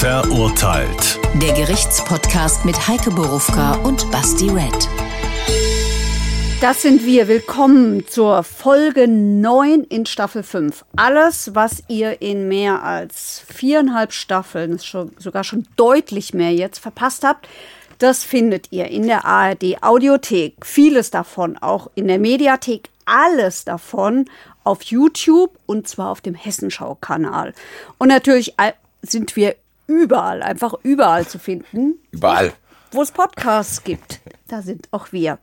Verurteilt. Der Gerichtspodcast mit Heike Borufka und Basti Red. Das sind wir. Willkommen zur Folge 9 in Staffel 5. Alles, was ihr in mehr als viereinhalb Staffeln, schon, sogar schon deutlich mehr jetzt, verpasst habt, das findet ihr in der ARD Audiothek. Vieles davon auch in der Mediathek. Alles davon auf YouTube und zwar auf dem Hessenschau-Kanal. Und natürlich sind wir überall, einfach überall zu finden. Überall. Wo es Podcasts gibt. Da sind auch wir.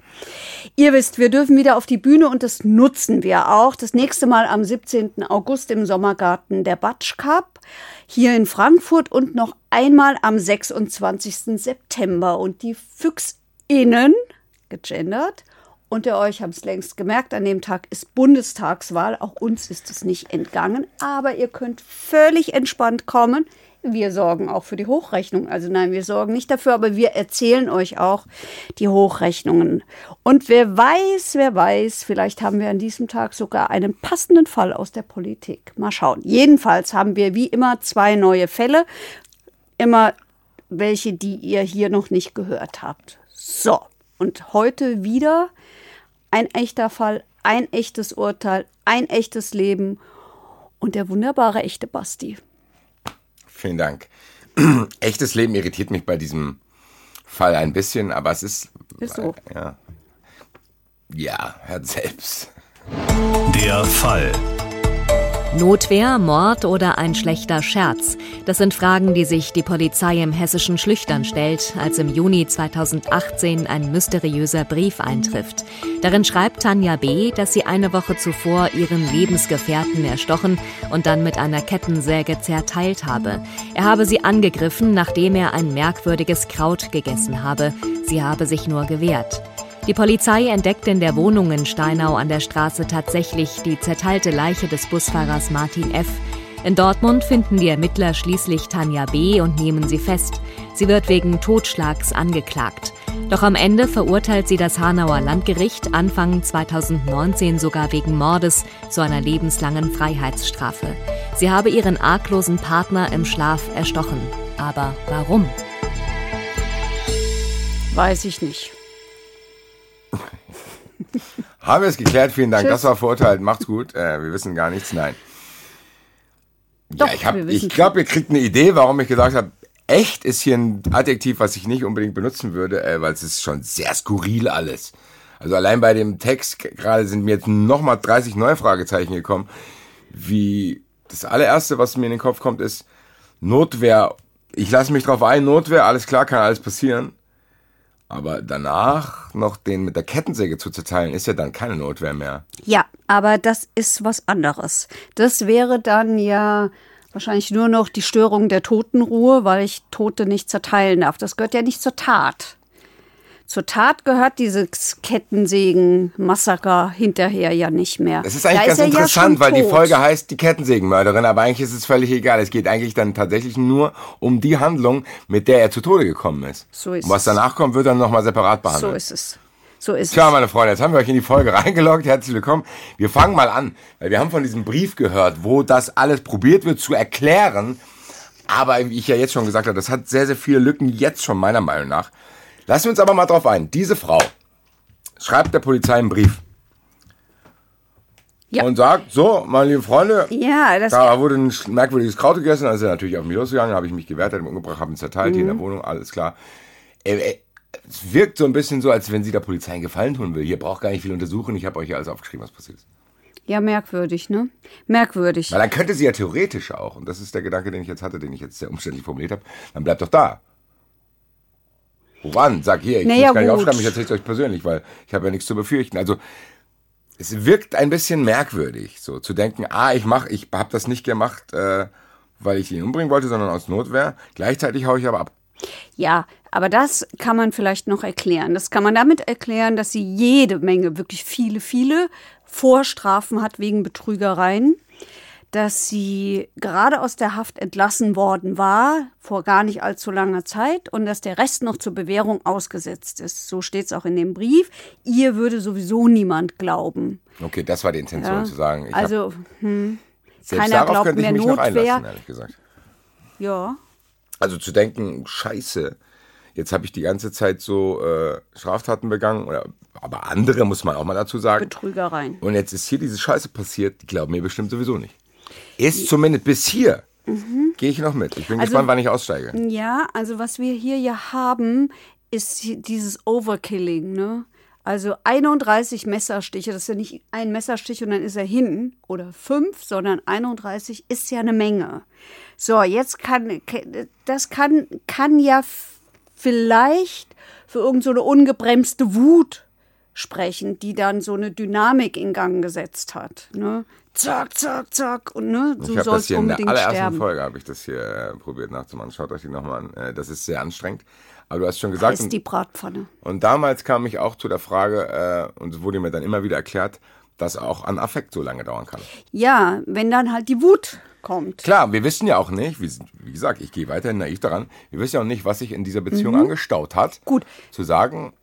Ihr wisst, wir dürfen wieder auf die Bühne und das nutzen wir auch. Das nächste Mal am 17. August im Sommergarten der Batsch Cup hier in Frankfurt und noch einmal am 26. September. Und die FüchsInnen, gegendert, unter euch haben es längst gemerkt, an dem Tag ist Bundestagswahl. Auch uns ist es nicht entgangen. Aber ihr könnt völlig entspannt kommen. Wir sorgen auch für die Hochrechnung. Also nein, wir sorgen nicht dafür, aber wir erzählen euch auch die Hochrechnungen. Und wer weiß, wer weiß, vielleicht haben wir an diesem Tag sogar einen passenden Fall aus der Politik. Mal schauen. Jedenfalls haben wir wie immer zwei neue Fälle. Immer welche, die ihr hier noch nicht gehört habt. So, und heute wieder ein echter Fall, ein echtes Urteil, ein echtes Leben und der wunderbare echte Basti. Vielen Dank. Echtes Leben irritiert mich bei diesem Fall ein bisschen, aber es ist. Ist so. Ja. Ja, hört selbst. Der Fall. Notwehr, Mord oder ein schlechter Scherz? Das sind Fragen, die sich die Polizei im hessischen Schlüchtern stellt, als im Juni 2018 ein mysteriöser Brief eintrifft. Darin schreibt Tanja B., dass sie eine Woche zuvor ihren Lebensgefährten erstochen und dann mit einer Kettensäge zerteilt habe. Er habe sie angegriffen, nachdem er ein merkwürdiges Kraut gegessen habe. Sie habe sich nur gewehrt. Die Polizei entdeckt in der Wohnung in Steinau an der Straße tatsächlich die zerteilte Leiche des Busfahrers Martin F. In Dortmund finden die Ermittler schließlich Tanja B. und nehmen sie fest. Sie wird wegen Totschlags angeklagt. Doch am Ende verurteilt sie das Hanauer Landgericht Anfang 2019 sogar wegen Mordes zu einer lebenslangen Freiheitsstrafe. Sie habe ihren arglosen Partner im Schlaf erstochen. Aber warum? Weiß ich nicht. Haben wir es geklärt, vielen Dank. Tschüss. Das war verurteilt. Macht's gut. Äh, wir wissen gar nichts. Nein. Doch, ja, ich, hab, ich glaube, ihr kriegt eine Idee, warum ich gesagt habe, echt ist hier ein Adjektiv, was ich nicht unbedingt benutzen würde, äh, weil es ist schon sehr skurril alles. Also allein bei dem Text gerade sind mir jetzt nochmal 30 neue Fragezeichen gekommen. Wie das allererste, was mir in den Kopf kommt, ist Notwehr. Ich lasse mich drauf ein, Notwehr, alles klar, kann alles passieren. Aber danach noch den mit der Kettensäge zu zerteilen, ist ja dann keine Notwehr mehr. Ja, aber das ist was anderes. Das wäre dann ja wahrscheinlich nur noch die Störung der Totenruhe, weil ich Tote nicht zerteilen darf. Das gehört ja nicht zur Tat. Zur Tat gehört dieses Kettensägen-Massaker hinterher ja nicht mehr. Das ist eigentlich da ganz ist interessant, ja weil tot. die Folge heißt die Kettensägenmörderin, aber eigentlich ist es völlig egal. Es geht eigentlich dann tatsächlich nur um die Handlung, mit der er zu Tode gekommen ist. So ist Und was danach kommt, wird dann nochmal separat behandelt. So ist es. So ist Tja, es. meine Freunde, jetzt haben wir euch in die Folge reingeloggt. Herzlich willkommen. Wir fangen mal an, weil wir haben von diesem Brief gehört, wo das alles probiert wird zu erklären. Aber wie ich ja jetzt schon gesagt habe, das hat sehr, sehr viele Lücken jetzt schon meiner Meinung nach. Lassen wir uns aber mal drauf ein. Diese Frau schreibt der Polizei einen Brief. Ja. Und sagt, so, meine lieben Freunde, ja, das da wurde ein merkwürdiges Kraut gegessen, also ist er natürlich auf mich losgegangen, habe ich mich gewehrt, habe ihn umgebracht, habe ihn zerteilt mhm. hier in der mhm. Wohnung, alles klar. Äh, es wirkt so ein bisschen so, als wenn sie der Polizei einen Gefallen tun will. Hier braucht gar nicht viel untersuchen, ich habe euch ja alles aufgeschrieben, was passiert ist. Ja, merkwürdig, ne? Merkwürdig. Weil dann könnte sie ja theoretisch auch, und das ist der Gedanke, den ich jetzt hatte, den ich jetzt sehr umständlich formuliert habe, dann bleibt doch da. Woran? Sag hier, ich naja, muss gar nicht gut. aufschreiben, ich erzähle es euch persönlich, weil ich habe ja nichts zu befürchten. Also es wirkt ein bisschen merkwürdig, so zu denken, ah, ich mach, ich habe das nicht gemacht, äh, weil ich ihn umbringen wollte, sondern aus Notwehr. Gleichzeitig haue ich aber ab. Ja, aber das kann man vielleicht noch erklären. Das kann man damit erklären, dass sie jede Menge, wirklich viele, viele Vorstrafen hat wegen Betrügereien dass sie gerade aus der Haft entlassen worden war, vor gar nicht allzu langer Zeit, und dass der Rest noch zur Bewährung ausgesetzt ist. So steht es auch in dem Brief. Ihr würde sowieso niemand glauben. Okay, das war die Intention ja. zu sagen. Ich also, hm, keiner glaubt mehr Notwehr. Ja. Also zu denken, scheiße, jetzt habe ich die ganze Zeit so äh, Straftaten begangen, oder, aber andere muss man auch mal dazu sagen. Betrügereien. Und jetzt ist hier diese Scheiße passiert, die glauben mir bestimmt sowieso nicht. Ist zumindest bis hier. Mhm. Gehe ich noch mit. Ich bin also, gespannt, wann ich aussteige. Ja, also was wir hier ja haben, ist dieses Overkilling, ne? Also 31 Messerstiche, das ist ja nicht ein Messerstich und dann ist er hin oder fünf, sondern 31 ist ja eine Menge. So, jetzt kann, das kann, kann ja vielleicht für irgendeine so ungebremste Wut sprechen, die dann so eine Dynamik in Gang gesetzt hat. Ne? Zack, zack, zack. Und ne, du ich sollst das unbedingt in der allerersten sterben. Folge habe ich das hier äh, probiert nachzumachen. Schaut euch die nochmal an. Äh, das ist sehr anstrengend. Aber du hast schon gesagt. ist die Bratpfanne. Und damals kam ich auch zu der Frage, äh, und es wurde mir dann immer wieder erklärt, dass auch an Affekt so lange dauern kann. Ja, wenn dann halt die Wut kommt. Klar, wir wissen ja auch nicht, wie, wie gesagt, ich gehe weiterhin naiv daran, wir wissen ja auch nicht, was sich in dieser Beziehung mhm. angestaut hat. Gut. Zu sagen,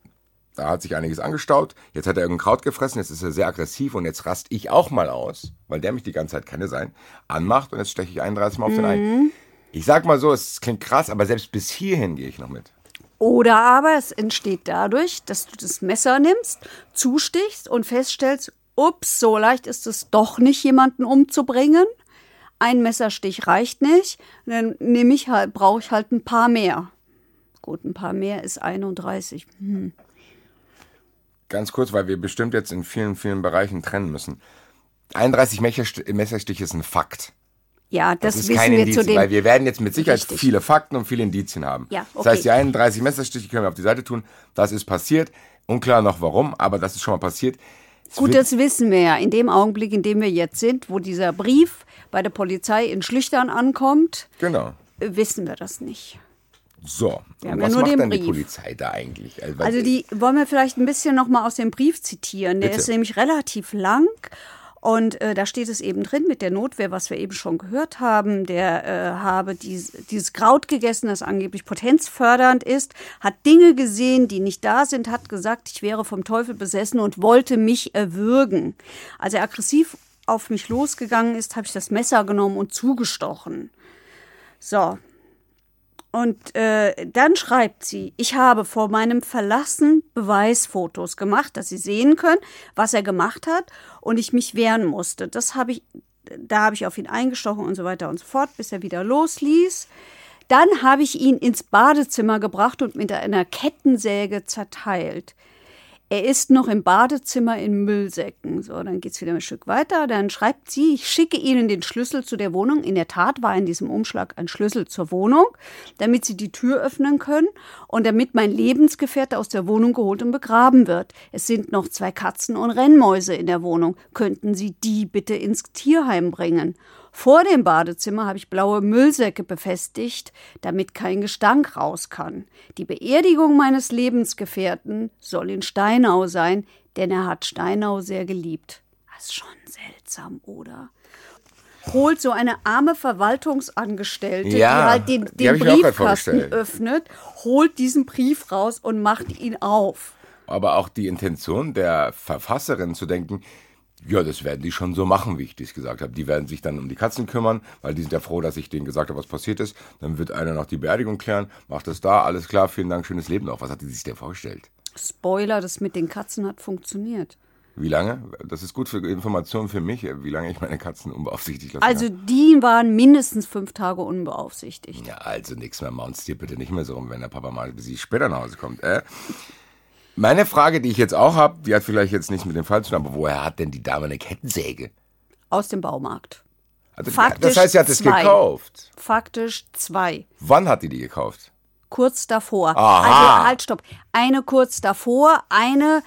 da hat sich einiges angestaut, jetzt hat er irgendein Kraut gefressen, jetzt ist er sehr aggressiv und jetzt rast ich auch mal aus, weil der mich die ganze Zeit kenne sein, anmacht und jetzt steche ich 31 Mal auf mhm. den ein. Ich sag mal so, es klingt krass, aber selbst bis hierhin gehe ich noch mit. Oder aber es entsteht dadurch, dass du das Messer nimmst, zustichst und feststellst, ups, so leicht ist es doch nicht, jemanden umzubringen. Ein Messerstich reicht nicht. Dann nehme ich halt, brauche ich halt ein paar mehr. Gut, ein paar mehr ist 31. Hm. Ganz kurz, weil wir bestimmt jetzt in vielen, vielen Bereichen trennen müssen. 31 Messerstiche ist ein Fakt. Ja, das, das ist wissen wir Indiz, zu dem. Weil wir werden jetzt mit Sicherheit Richtig. viele Fakten und viele Indizien haben. Ja, okay. Das heißt, die 31 Messerstiche können wir auf die Seite tun. Das ist passiert. Unklar noch warum, aber das ist schon mal passiert. Es Gut, das wissen wir ja. In dem Augenblick, in dem wir jetzt sind, wo dieser Brief bei der Polizei in Schlüchtern ankommt, genau. wissen wir das nicht. So, und was ja macht denn Brief. die Polizei da eigentlich? Also, also die wollen wir vielleicht ein bisschen noch mal aus dem Brief zitieren. Der Bitte. ist nämlich relativ lang und äh, da steht es eben drin mit der Notwehr, was wir eben schon gehört haben. Der äh, habe dies, dieses Kraut gegessen, das angeblich potenzfördernd ist, hat Dinge gesehen, die nicht da sind, hat gesagt, ich wäre vom Teufel besessen und wollte mich erwürgen. Als er aggressiv auf mich losgegangen ist, habe ich das Messer genommen und zugestochen. So, und äh, dann schreibt sie, ich habe vor meinem Verlassen Beweisfotos gemacht, dass Sie sehen können, was er gemacht hat und ich mich wehren musste. Das habe ich, da habe ich auf ihn eingestochen und so weiter und so fort, bis er wieder losließ. Dann habe ich ihn ins Badezimmer gebracht und mit einer Kettensäge zerteilt. Er ist noch im Badezimmer in Müllsäcken. So, dann geht es wieder ein Stück weiter. Dann schreibt sie, ich schicke Ihnen den Schlüssel zu der Wohnung. In der Tat war in diesem Umschlag ein Schlüssel zur Wohnung, damit Sie die Tür öffnen können und damit mein Lebensgefährte aus der Wohnung geholt und begraben wird. Es sind noch zwei Katzen und Rennmäuse in der Wohnung. Könnten Sie die bitte ins Tierheim bringen? Vor dem Badezimmer habe ich blaue Müllsäcke befestigt, damit kein Gestank raus kann. Die Beerdigung meines Lebensgefährten soll in Steinau sein, denn er hat Steinau sehr geliebt. Das ist schon seltsam, oder? holt so eine arme Verwaltungsangestellte, ja, die halt den, den Briefkasten öffnet, holt diesen Brief raus und macht ihn auf. Aber auch die Intention der Verfasserin zu denken, ja, das werden die schon so machen, wie ich dies gesagt habe. Die werden sich dann um die Katzen kümmern, weil die sind ja froh, dass ich denen gesagt habe, was passiert ist. Dann wird einer noch die Beerdigung klären, macht es da, alles klar, vielen Dank, schönes Leben noch. Was hat die sich denn vorgestellt? Spoiler, das mit den Katzen hat funktioniert. Wie lange? Das ist gut für Informationen für mich, wie lange ich meine Katzen unbeaufsichtigt lasse. Also die waren mindestens fünf Tage unbeaufsichtigt. Ja, also nichts mehr. Maunst dir bitte nicht mehr so rum, wenn der Papa mal sie später nach Hause kommt. Äh? Meine Frage, die ich jetzt auch habe, die hat vielleicht jetzt nichts mit dem Fall zu tun, aber woher hat denn die Dame eine Kettensäge? Aus dem Baumarkt. Also, Faktisch das heißt, sie hat es gekauft. Faktisch zwei. Wann hat die die gekauft? Kurz davor. Aha. Also halt, stopp. Eine kurz davor, eine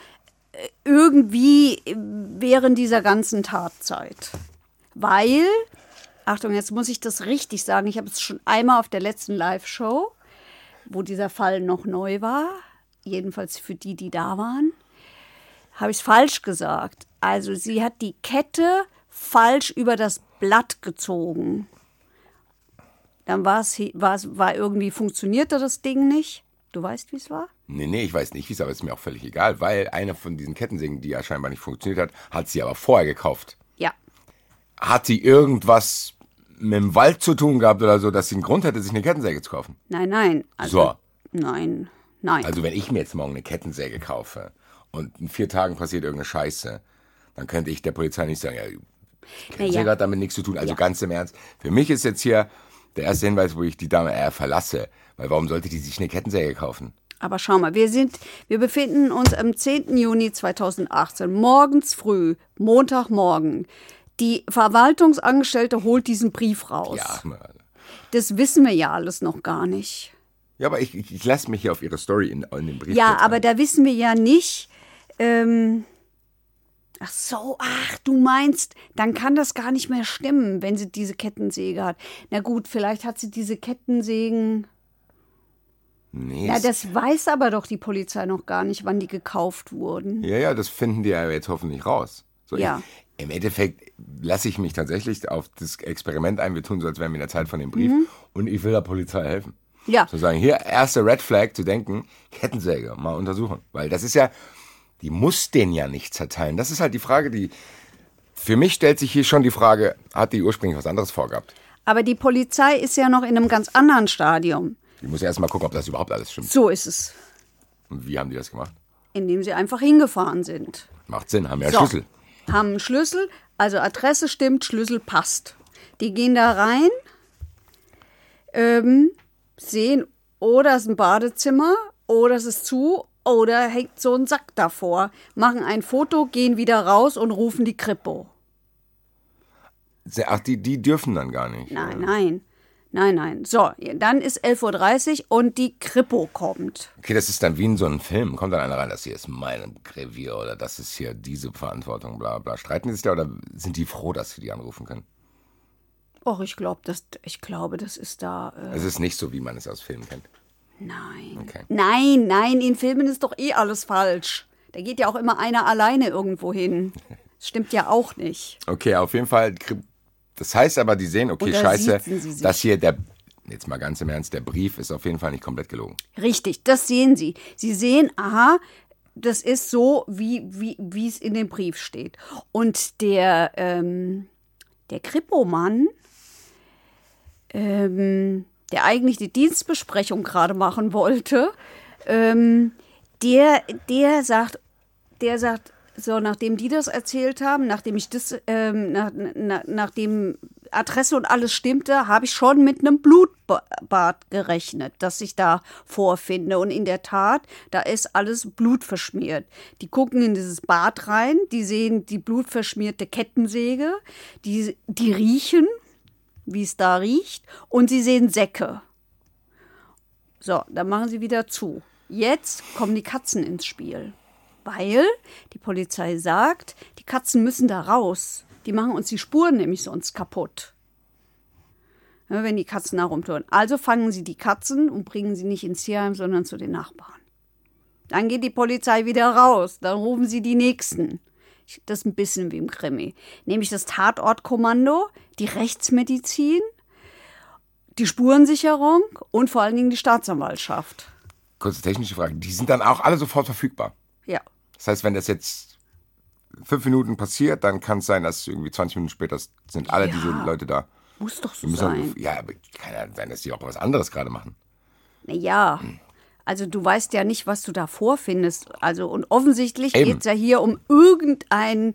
äh, irgendwie während dieser ganzen Tatzeit. Weil, Achtung, jetzt muss ich das richtig sagen, ich habe es schon einmal auf der letzten Live-Show, wo dieser Fall noch neu war, jedenfalls für die, die da waren, habe ich es falsch gesagt. Also sie hat die Kette falsch über das Blatt gezogen. Dann war es, war irgendwie, funktionierte das Ding nicht. Du weißt, wie es war? Nee, nee, ich weiß nicht, wie es aber ist mir auch völlig egal, weil eine von diesen Kettensägen, die ja scheinbar nicht funktioniert hat, hat sie aber vorher gekauft. Ja. Hat sie irgendwas mit dem Wald zu tun gehabt oder so, dass sie einen Grund hätte, sich eine Kettensäge zu kaufen. Nein, nein. Also, So. Nein, nein. Also wenn ich mir jetzt morgen eine Kettensäge kaufe und in vier Tagen passiert irgendeine Scheiße, dann könnte ich der Polizei nicht sagen, ja, Kettensäge ja. hat damit nichts zu tun. Also Ja. ganz im Ernst. Für mich ist jetzt hier der erste Hinweis, wo ich die Dame eher verlasse. Weil warum sollte die sich eine Kettensäge kaufen? Aber schau mal, wir sind, wir befinden uns am 10. Juni 2018, morgens früh, Montagmorgen. Die Verwaltungsangestellte holt diesen Brief raus. Ja, Das wissen wir ja alles noch gar nicht. Ja aber ich, ich, ich lasse mich hier auf ihre Story in, in dem Brief. Ja, aber ein. da wissen wir ja nicht. Ähm, ach so, ach, du meinst, dann kann das gar nicht mehr stimmen, wenn sie diese Kettensäge hat. Na gut, vielleicht hat sie diese Kettensägen. Nee, Na, es- das weiß aber doch die Polizei noch gar nicht, wann die gekauft wurden. Ja, ja, das finden die ja jetzt hoffentlich raus. So, Ja. Ich, Im Endeffekt lasse ich mich tatsächlich auf das Experiment ein. Wir tun so, als wären wir in der Zeit von dem Brief. Und ich will der Polizei helfen. Ja. Zu sagen, hier, erste Red Flag, zu denken, Kettensäge, mal untersuchen. Weil das ist ja, die muss den ja nicht zerteilen. Das ist halt die Frage, die, für mich stellt sich hier schon die Frage, hat die ursprünglich was anderes vorgehabt? Aber die Polizei ist ja noch in einem ganz anderen Stadium. Die muss erst mal gucken, ob das überhaupt alles stimmt. So ist es, Und wie haben die das gemacht? indem sie einfach hingefahren sind. Macht Sinn, haben ja So. Schlüssel. Haben einen Schlüssel, also Adresse stimmt, Schlüssel passt. Die gehen da rein, ähm, sehen, oh, das ist ein Badezimmer, oh, das ist zu, oder hängt so ein Sack davor, machen ein Foto, gehen wieder raus und rufen die Kripo. Ach, die, die dürfen dann gar nicht. Nein, nein, nein, nein. So, dann ist 11.30 Uhr und die Kripo kommt. Okay, das ist dann wie in so einem Film. Kommt dann einer rein, das hier ist mein Revier oder das ist hier diese Verantwortung, bla bla. Streiten die sich da oder sind die froh, dass sie die anrufen können? Och, ich, glaub, das, ich glaube, das ist da. Äh, Es ist nicht so, wie man es aus Filmen kennt. nein. Okay. Nein, nein, in Filmen ist doch eh alles falsch. Da geht ja auch immer einer alleine irgendwo hin. Das stimmt ja auch nicht. Okay, auf jeden Fall. Das heißt aber, die sehen, okay, scheiße, siezen sie sich. das hier, der, jetzt mal ganz im Ernst, der Brief ist auf jeden Fall nicht komplett gelogen. Richtig, das sehen Sie. Sie sehen, aha, das ist so, wie, wie, wie es in dem Brief steht. Und der, ähm, der Kripo-Mann, ähm, der eigentlich die Dienstbesprechung gerade machen wollte, ähm, der, der sagt, der sagt, so, nachdem die das erzählt haben, nachdem ich das, ähm, nach, na, nachdem Adresse und alles stimmte, habe ich schon mit einem Blutbad gerechnet, das ich da vorfinde. Und in der Tat, da ist alles blutverschmiert. Die gucken in dieses Bad rein, die sehen die blutverschmierte Kettensäge, die, die riechen, wie es da riecht, und sie sehen Säcke. So, dann machen sie wieder zu. Jetzt kommen die Katzen ins Spiel. Weil die Polizei sagt, die Katzen müssen da raus. Die machen uns die Spuren nämlich sonst kaputt. Wenn die Katzen da rumtun. Also fangen sie die Katzen und bringen sie nicht ins Tierheim, sondern zu den Nachbarn. Dann geht die Polizei wieder raus. Dann rufen sie die Nächsten. Das ist ein bisschen wie im Krimi. Nämlich das Tatortkommando, die Rechtsmedizin, die Spurensicherung und vor allen Dingen die Staatsanwaltschaft. Kurze technische Frage. Die sind dann auch alle sofort verfügbar. Ja. Das heißt, wenn das jetzt fünf Minuten passiert, dann kann es sein, dass irgendwie 20 Minuten später sind alle Ja. diese Leute da. Muss doch so sein. dann, ja, aber kann ja sein, dass die auch was anderes gerade machen. Ja, also du weißt ja nicht, was du da vorfindest. Also und offensichtlich geht es ja hier um irgendeinen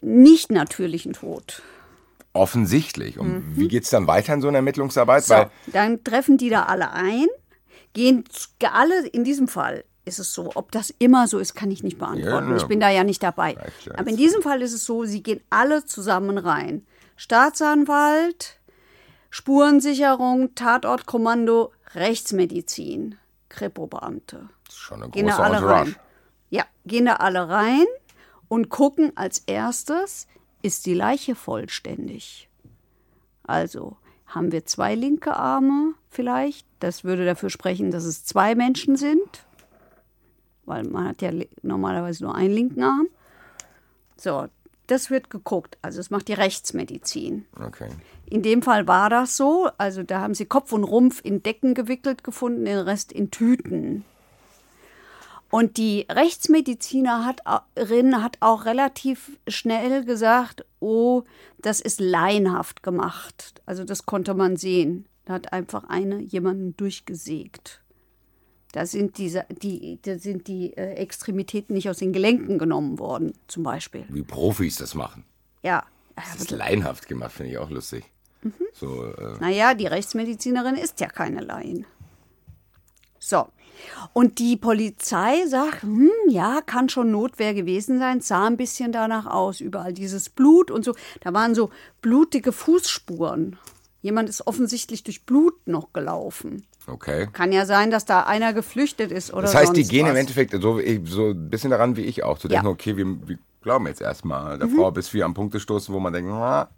nicht natürlichen Tod. Offensichtlich. Und wie geht's dann weiter in so einer Ermittlungsarbeit? Mhm. So, Weil dann treffen die da alle ein, gehen alle in diesem Fall. Ist es so, ob das immer so ist, kann ich nicht beantworten. Ja. Ich bin da ja nicht dabei. Aber in diesem Fall ist es so, sie gehen alle zusammen rein. Staatsanwalt, Spurensicherung, Tatortkommando, Rechtsmedizin, Ist schon eine Gehen da große alle Entourage. rein. Ja, gehen da alle rein und gucken als erstes, ist die Leiche vollständig. Also haben wir zwei linke Arme vielleicht. Das würde dafür sprechen, dass es zwei Menschen sind. Weil man hat ja normalerweise nur einen linken Arm. So, das wird geguckt. Also es macht die Rechtsmedizin. Okay. In dem Fall war das so. Also da haben sie Kopf und Rumpf in Decken gewickelt gefunden, den Rest in Tüten. Und die Rechtsmedizinerin hat auch relativ schnell gesagt, oh, das ist laienhaft gemacht. Also das konnte man sehen. Da hat einfach eine jemanden durchgesägt. Da sind, diese, die, da sind die äh, Extremitäten nicht aus den Gelenken genommen worden, zum Beispiel. Wie Profis das machen. Ja. Das ist laienhaft gemacht, finde ich auch lustig. Mhm. So, äh naja, die Rechtsmedizinerin ist ja keine Laien. So. Und die Polizei sagt, hm, ja, kann schon Notwehr gewesen sein, sah ein bisschen danach aus, überall dieses Blut und so. Da waren so blutige Fußspuren. Jemand ist offensichtlich durch Blut noch gelaufen. Okay. Kann ja sein, dass da einer geflüchtet ist oder Das heißt, die gehen was. im Endeffekt so, so ein bisschen daran wie ich auch, zu denken, ja. okay, wir, wir, glauben jetzt erstmal der mhm. Frau, bis wir am Punkte stoßen, wo man denkt, na,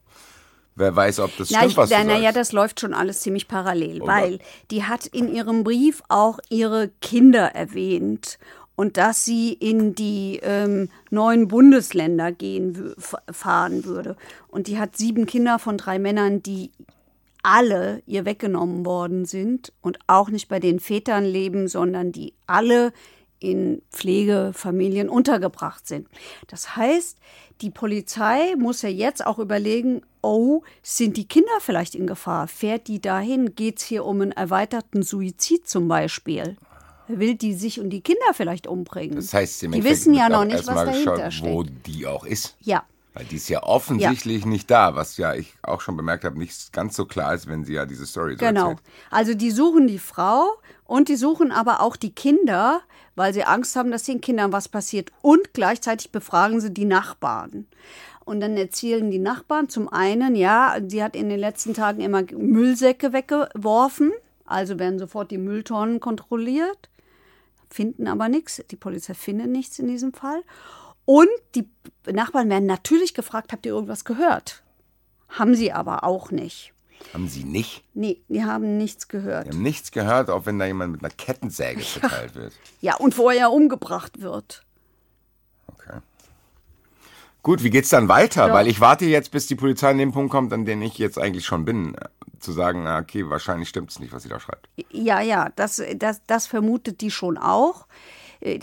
wer weiß, ob das na, stimmt, ich, was du Naja, sagst. das läuft schon alles ziemlich parallel, oder? weil die hat in ihrem Brief auch ihre Kinder erwähnt und dass sie in die ähm, neuen Bundesländer gehen fahren würde. Und die hat sieben Kinder von drei Männern, die alle ihr weggenommen worden sind und auch nicht bei den Vätern leben, sondern die alle in Pflegefamilien untergebracht sind. Das heißt, die Polizei muss ja jetzt auch überlegen, oh, sind die Kinder vielleicht in Gefahr? Fährt die dahin? Geht es hier um einen erweiterten Suizid zum Beispiel? Will die sich und die Kinder vielleicht umbringen? Das heißt, die wissen ja noch nicht, was dahinter steckt. Wo die auch ist. Ja. Weil die ist ja offensichtlich ja. nicht da, was ja ich auch schon bemerkt habe, nicht ganz so klar ist, wenn sie ja diese Story so Genau. Erzählt. Also die suchen die Frau und die suchen aber auch die Kinder, weil sie Angst haben, dass den Kindern was passiert. Und gleichzeitig befragen sie die Nachbarn. Und dann erzählen die Nachbarn zum einen, ja, sie hat in den letzten Tagen immer Müllsäcke weggeworfen. Also werden sofort die Mülltonnen kontrolliert, finden aber nichts. Die Polizei findet nichts in diesem Fall. Und die Nachbarn werden natürlich gefragt, habt ihr irgendwas gehört? Haben sie aber auch nicht. Haben sie nicht? Nee, die haben nichts gehört. Die haben nichts gehört, auch wenn da jemand mit einer Kettensäge verteilt wird. Ja, und vorher umgebracht wird. Okay. Gut, wie geht's dann weiter? Ja. Weil ich warte jetzt, bis die Polizei an den Punkt kommt, an dem ich jetzt eigentlich schon bin. Zu sagen, okay, wahrscheinlich stimmt es nicht, was sie da schreibt. Ja, ja, das, das, das vermutet die schon auch.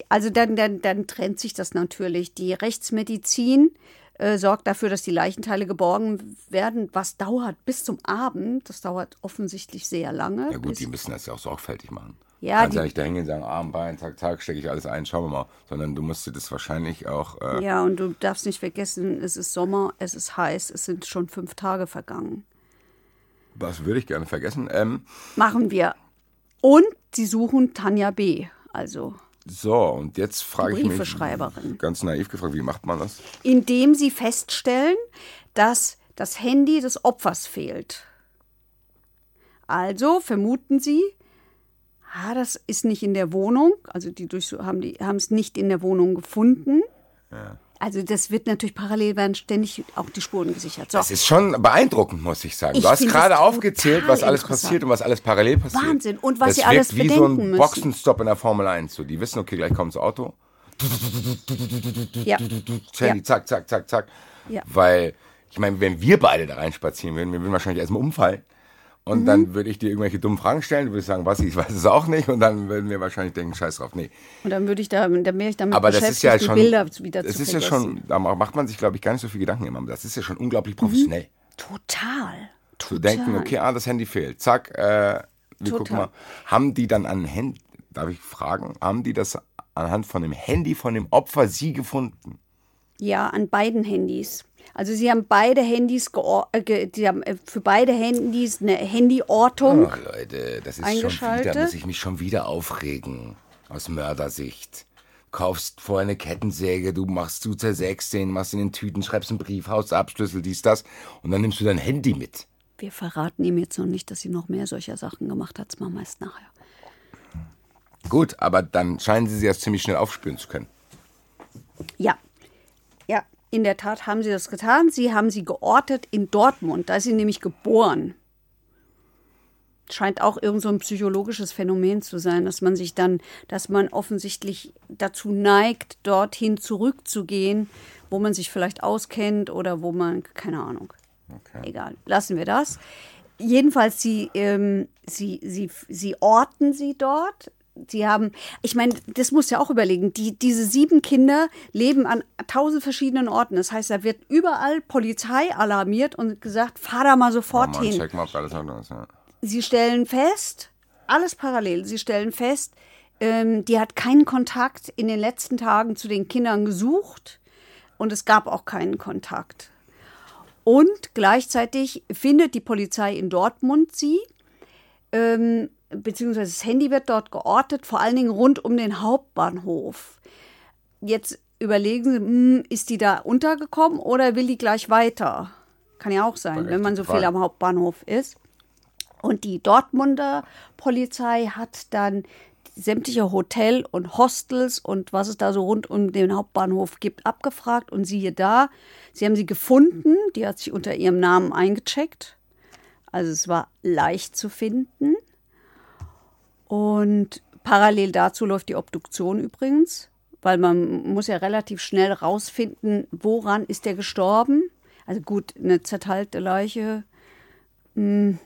Also dann, dann, dann trennt sich das natürlich. Die Rechtsmedizin äh, sorgt dafür, dass die Leichenteile geborgen werden, was dauert bis zum Abend. Das dauert offensichtlich sehr lange. Ja gut, die müssen das ja auch sorgfältig machen. Ja, kannst ja nicht da hingehen und sagen, Arm, Bein, zack, zack, stecke ich alles ein, schauen wir mal. Sondern du musst dir das wahrscheinlich auch... Äh ja, und du darfst nicht vergessen, es ist Sommer, es ist heiß, es sind schon fünf Tage vergangen. Was würde ich gerne vergessen? Ähm, Machen wir. Und sie suchen Tanja B., also so, und jetzt frage ich mich, ganz naiv gefragt, wie macht man das? Indem sie feststellen, dass das Handy des Opfers fehlt. Also vermuten sie, ah, das ist nicht in der Wohnung, also die durch, haben die haben es nicht in der Wohnung gefunden. Ja. Also das wird natürlich parallel werden ständig auch die Spuren gesichert. So. Das ist schon beeindruckend, muss ich sagen. Ich du hast gerade aufgezählt, was alles passiert und was alles parallel passiert. Wahnsinn. Und was das sie alles wie bedenken so ein müssen. Boxenstopp in der Formel 1. So, die wissen, okay, gleich kommt das Auto. Ja. Handy, zack, zack, zack, zack. Ja. Weil, ich meine, wenn wir beide da reinspazieren würden, wir würden wahrscheinlich erstmal umfallen. Und mhm. dann würde ich dir irgendwelche dummen Fragen stellen, du würdest sagen, was, ich weiß es auch nicht. Und dann würden wir wahrscheinlich denken, scheiß drauf, nee. Und dann würde ich da, dann wäre ich damit Aber das beschäftigt, ist ja die schon, Bilder wieder das zu ist ja schon, da macht man sich, glaube ich, gar nicht so viel Gedanken immer. Das ist ja schon unglaublich professionell. Mhm. Total. Zu Total. denken, okay, ah, das Handy fehlt. Zack, äh, wir Total. gucken mal. Haben die dann an Handy, darf ich fragen, haben die das anhand von dem Handy von dem Opfer sie gefunden? Ja, an beiden Handys. Also sie haben beide Handys, äh, die haben äh, für beide Handys eine Handyortung. Oh, Leute, das ist schon wieder, muss ich mich schon wieder aufregen. Aus Mördersicht. Kaufst vorher eine Kettensäge, du machst, du zersägst den, machst in den Tüten, schreibst einen Brief, haust Abschlüssel, dies, das. Und dann nimmst du dein Handy mit. Wir verraten ihm jetzt noch nicht, dass sie noch mehr solcher Sachen gemacht hat. Das machen wir erst nachher. Gut, aber dann scheinen sie sie erst ziemlich schnell aufspüren zu können. Ja. In der Tat haben sie das getan. Sie haben sie geortet in Dortmund. Da ist sie nämlich geboren. Scheint auch irgend so ein psychologisches Phänomen zu sein, dass man sich dann, dass man offensichtlich dazu neigt, dorthin zurückzugehen, wo man sich vielleicht auskennt oder wo man, keine Ahnung. Okay. Egal, lassen wir das. Jedenfalls, sie, ähm, sie, sie, sie orten sie dort. Sie haben, ich meine, das muss ja auch überlegen, die, diese sieben Kinder leben an tausend verschiedenen Orten. Das heißt, da wird überall Polizei alarmiert und gesagt, fahr da mal sofort oh Mann, hin. Check mal, ob alles anders, ja. Sie stellen fest, alles parallel, sie stellen fest, ähm, die hat keinen Kontakt in den letzten Tagen zu den Kindern gesucht und es gab auch keinen Kontakt. Und gleichzeitig findet die Polizei in Dortmund sie, ähm, beziehungsweise das Handy wird dort geortet, vor allen Dingen rund um den Hauptbahnhof. Jetzt überlegen Sie, hm, ist die da untergekommen oder will die gleich weiter? Kann ja auch sein, wenn man so viel am Hauptbahnhof ist. Und die Dortmunder Polizei hat dann sämtliche Hotel und Hostels und was es da so rund um den Hauptbahnhof gibt, abgefragt. Und siehe da, sie haben sie gefunden. Die hat sich unter ihrem Namen eingecheckt. Also es war leicht zu finden. Und parallel dazu läuft die Obduktion übrigens, weil man muss ja relativ schnell rausfinden, woran ist der gestorben. Also gut, eine zerteilte Leiche mh, hm,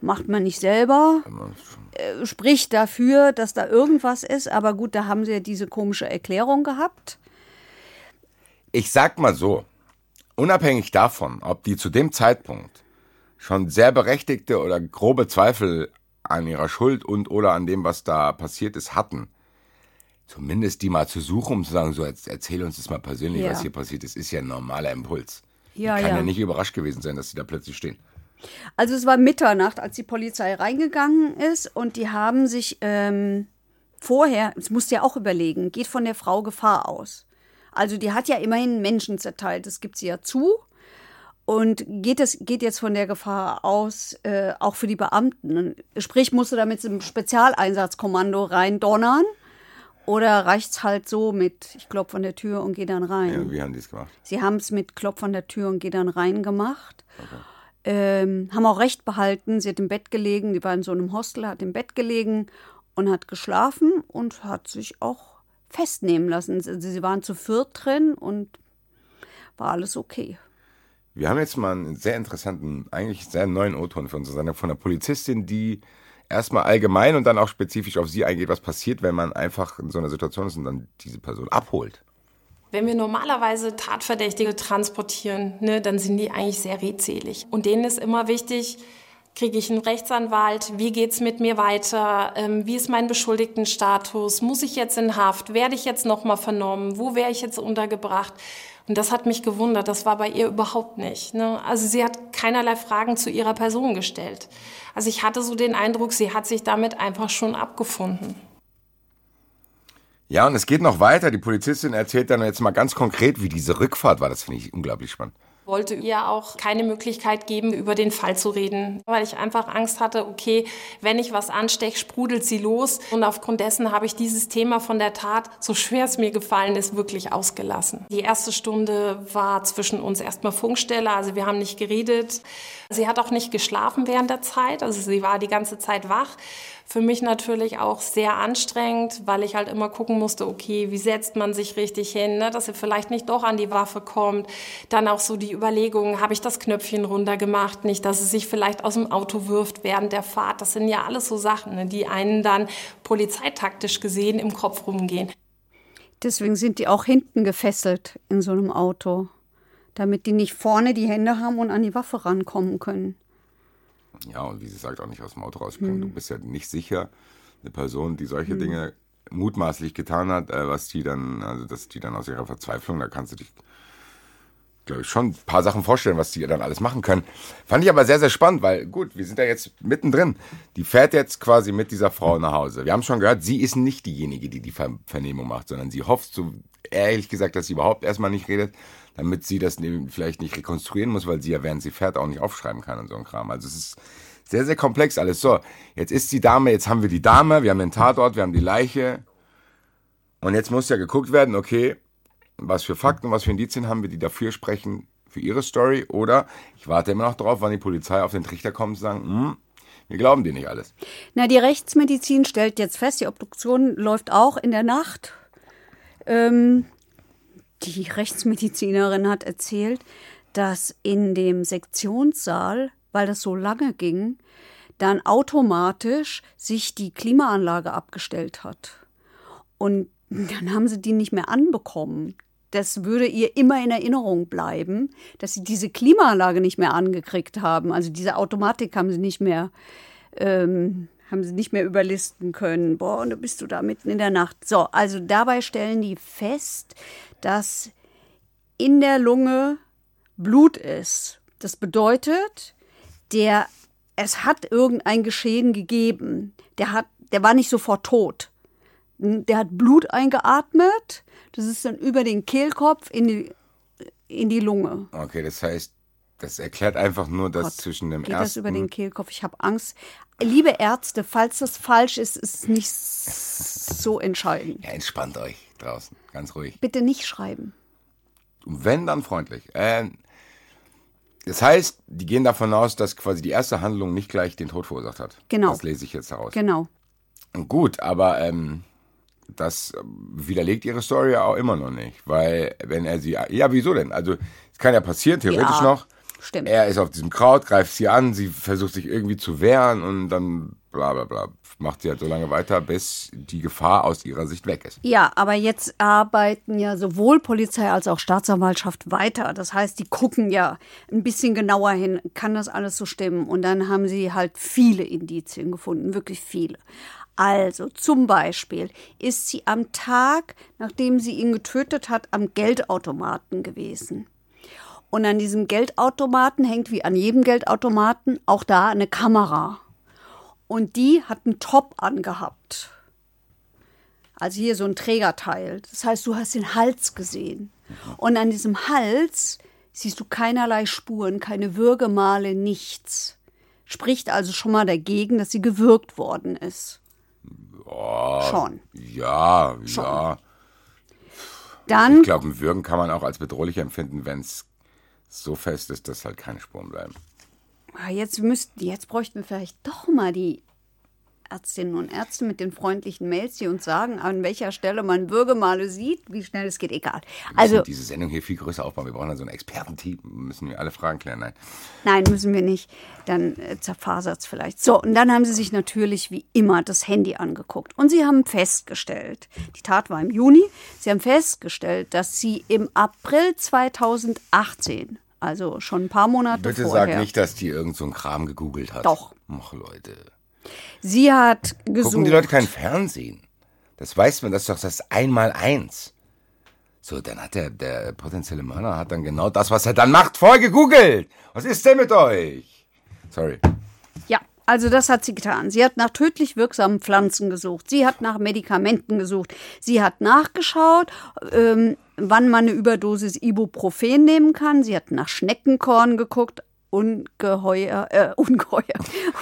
macht man nicht selber. Äh, spricht dafür, dass da irgendwas ist, aber gut, da haben sie ja diese komische Erklärung gehabt. Ich sag mal so, unabhängig davon, ob die zu dem Zeitpunkt schon sehr berechtigte oder grobe Zweifel an ihrer Schuld und oder an dem, was da passiert ist, hatten, zumindest die mal zu suchen, um zu sagen, so erzähl uns das mal persönlich, ja. was hier passiert ist, ist ja ein normaler Impuls. Ja, kann ja. ja nicht überrascht gewesen sein, dass sie da plötzlich stehen. Also es war Mitternacht, als die Polizei reingegangen ist und die haben sich ähm, vorher, das musst du ja auch überlegen, geht von der Frau Gefahr aus. Also die hat ja immerhin Menschen zerteilt, das gibt sie ja zu. Und geht es geht jetzt von der Gefahr aus, äh, auch für die Beamten? Sprich, musst du da mit einem Spezialeinsatzkommando reindonnern? Oder reicht es halt so mit, ich klopfe an der Tür und gehe dann rein? Ja, wie haben die es gemacht? Sie haben es mit Klopf an der Tür und gehe dann rein gemacht. Okay ähm, haben auch recht behalten. Sie hat im Bett gelegen, die war in so einem Hostel, hat im Bett gelegen und hat geschlafen und hat sich auch festnehmen lassen. Also sie waren zu viert drin und war alles okay. Wir haben jetzt mal einen sehr interessanten, eigentlich sehr neuen O-Ton von Susanne, von einer Polizistin, die erstmal allgemein und dann auch spezifisch auf sie eingeht, was passiert, wenn man einfach in so einer Situation ist und dann diese Person abholt. Wenn wir normalerweise Tatverdächtige transportieren, ne, dann sind die eigentlich sehr redselig. Und denen ist immer wichtig, kriege ich einen Rechtsanwalt, wie geht's mit mir weiter, ähm, wie ist mein Beschuldigtenstatus, muss ich jetzt in Haft, werde ich jetzt nochmal vernommen, wo wäre ich jetzt untergebracht? Und das hat mich gewundert, das war bei ihr überhaupt nicht. Ne? Also sie hat keinerlei Fragen zu ihrer Person gestellt. Also ich hatte so den Eindruck, sie hat sich damit einfach schon abgefunden. Ja, und es geht noch weiter. Die Polizistin erzählt dann jetzt mal ganz konkret, wie diese Rückfahrt war. Das finde ich unglaublich spannend wollte ihr auch keine Möglichkeit geben, über den Fall zu reden, weil ich einfach Angst hatte, okay, wenn ich was ansteche, sprudelt sie los. Und aufgrund dessen habe ich dieses Thema von der Tat, so schwer es mir gefallen ist, wirklich ausgelassen. Die erste Stunde war zwischen uns erstmal Funkstelle, also wir haben nicht geredet. Sie hat auch nicht geschlafen während der Zeit, also sie war die ganze Zeit wach. Für mich natürlich auch sehr anstrengend, weil ich halt immer gucken musste, okay, wie setzt man sich richtig hin, ne, dass sie vielleicht nicht doch an die Waffe kommt. Dann auch so die Überlegungen, habe ich das Knöpfchen runtergemacht, nicht, dass sie sich vielleicht aus dem Auto wirft während der Fahrt. Das sind ja alles so Sachen, ne, die einen dann polizeitaktisch gesehen im Kopf rumgehen. Deswegen sind die auch hinten gefesselt in so einem Auto, damit die nicht vorne die Hände haben und an die Waffe rankommen können. Ja, und wie sie sagt, auch nicht aus dem Auto rausspringen. Mhm. Du bist ja nicht sicher, eine Person, die solche mhm. Dinge mutmaßlich getan hat, äh, was die dann, also dass die dann aus ihrer Verzweiflung, da kannst du dich, glaube ich, schon ein paar Sachen vorstellen, was die dann alles machen können. Fand ich aber sehr, sehr spannend, weil gut, wir sind da jetzt mittendrin. Die fährt jetzt quasi mit dieser Frau nach Hause. Wir haben schon gehört, sie ist nicht diejenige, die die Ver Vernehmung macht, sondern sie hofft so ehrlich gesagt, dass sie überhaupt erstmal nicht redet, damit sie das vielleicht nicht rekonstruieren muss, weil sie ja während sie fährt auch nicht aufschreiben kann und so ein Kram. Also es ist sehr, sehr komplex alles. So, jetzt ist die Dame, jetzt haben wir die Dame, wir haben den Tatort, wir haben die Leiche. Und jetzt muss ja geguckt werden, okay, was für Fakten, was für Indizien haben wir, die dafür sprechen, für ihre Story. Oder ich warte immer noch drauf, wann die Polizei auf den Trichter kommt und sagen, hm, wir glauben dir nicht alles. Na, die Rechtsmedizin stellt jetzt fest, die Obduktion läuft auch in der Nacht. Ähm, die Rechtsmedizinerin hat erzählt, dass in dem Sektionssaal, weil das so lange ging, dann automatisch sich die Klimaanlage abgestellt hat. Und dann haben sie die nicht mehr anbekommen. Das würde ihr immer in Erinnerung bleiben, dass sie diese Klimaanlage nicht mehr angekriegt haben. Also diese Automatik haben sie nicht mehr, ähm, haben sie nicht mehr überlisten können. Boah, und da bist du da mitten in der Nacht. So, also dabei stellen die fest, dass in der Lunge Blut ist. Das bedeutet, der, es hat irgendein Geschehen gegeben. Der hat, der war nicht sofort tot. Der hat Blut eingeatmet. Das ist dann über den Kehlkopf in die, in die Lunge. Okay, das heißt, das erklärt einfach nur, dass Gott, zwischen dem geht ersten... das über den Kehlkopf? Ich habe Angst. Liebe Ärzte, falls das falsch ist, ist es nicht so entscheidend. Ja, entspannt euch draußen, ganz ruhig. Bitte nicht schreiben. Wenn, dann freundlich. Äh, das heißt, die gehen davon aus, dass quasi die erste Handlung nicht gleich den Tod verursacht hat. Genau. Das lese ich jetzt heraus. Genau. Gut, aber ähm, das widerlegt ihre Story ja auch immer noch nicht. Weil, wenn er sie. Ja, wieso denn? Also, es kann ja passieren, theoretisch Ja. noch. Stimmt. Er ist auf diesem Kraut, greift sie an, sie versucht sich irgendwie zu wehren und dann bla bla bla. Macht sie halt so lange weiter, bis die Gefahr aus ihrer Sicht weg ist. Ja, aber jetzt arbeiten ja sowohl Polizei als auch Staatsanwaltschaft weiter. Das heißt, die gucken ja ein bisschen genauer hin, kann das alles so stimmen? Und dann haben sie halt viele Indizien gefunden, wirklich viele. Also zum Beispiel ist sie am Tag, nachdem sie ihn getötet hat, am Geldautomaten gewesen. Und an diesem Geldautomaten hängt wie an jedem Geldautomaten auch da eine Kamera. Und die hat einen Top angehabt. Also hier so ein Trägerteil. Das heißt, du hast den Hals gesehen. Und an diesem Hals siehst du keinerlei Spuren, keine Würgemale, nichts. Spricht also schon mal dagegen, dass sie gewürgt worden ist. Schon. Ja, ja. Dann Ich glaube, ein Würgen kann man auch als bedrohlich empfinden, wenn es so fest ist, dass halt keine Spuren bleiben. Ah, Jetzt, müssten, jetzt bräuchten wir vielleicht doch mal die Ärztinnen und Ärzte mit den freundlichen Mails, die uns sagen, an welcher Stelle man Würgemale sieht, wie schnell es geht, egal. Wir Also, diese Sendung hier viel größer aufbauen. Wir brauchen dann so ein Expertenteam. Müssen wir alle Fragen klären. Nein. nein, müssen wir nicht. Dann äh, zerfasert es vielleicht. So, und dann haben sie sich natürlich wie immer das Handy angeguckt. Und sie haben festgestellt, die Tat war im Juni, sie haben festgestellt, dass sie im April 2018, also schon ein paar Monate Bitte vorher, sag nicht, dass die irgend so einen Kram gegoogelt hat. Doch. Ach, Leute. Sie hat gesucht. Gucken die Leute kein Fernsehen? Das weiß man, das ist doch das Einmaleins. So, dann hat der, der potenzielle Mörder hat dann genau das, was er dann macht, vorher gegoogelt. Was ist denn mit euch? Sorry. Ja, also das hat sie getan. Sie hat nach tödlich wirksamen Pflanzen gesucht. Sie hat nach Medikamenten gesucht. Sie hat nachgeschaut, ähm, wann man eine Überdosis Ibuprofen nehmen kann. Sie hat nach Schneckenkorn geguckt. Ungeheuer, äh, ungeheuer,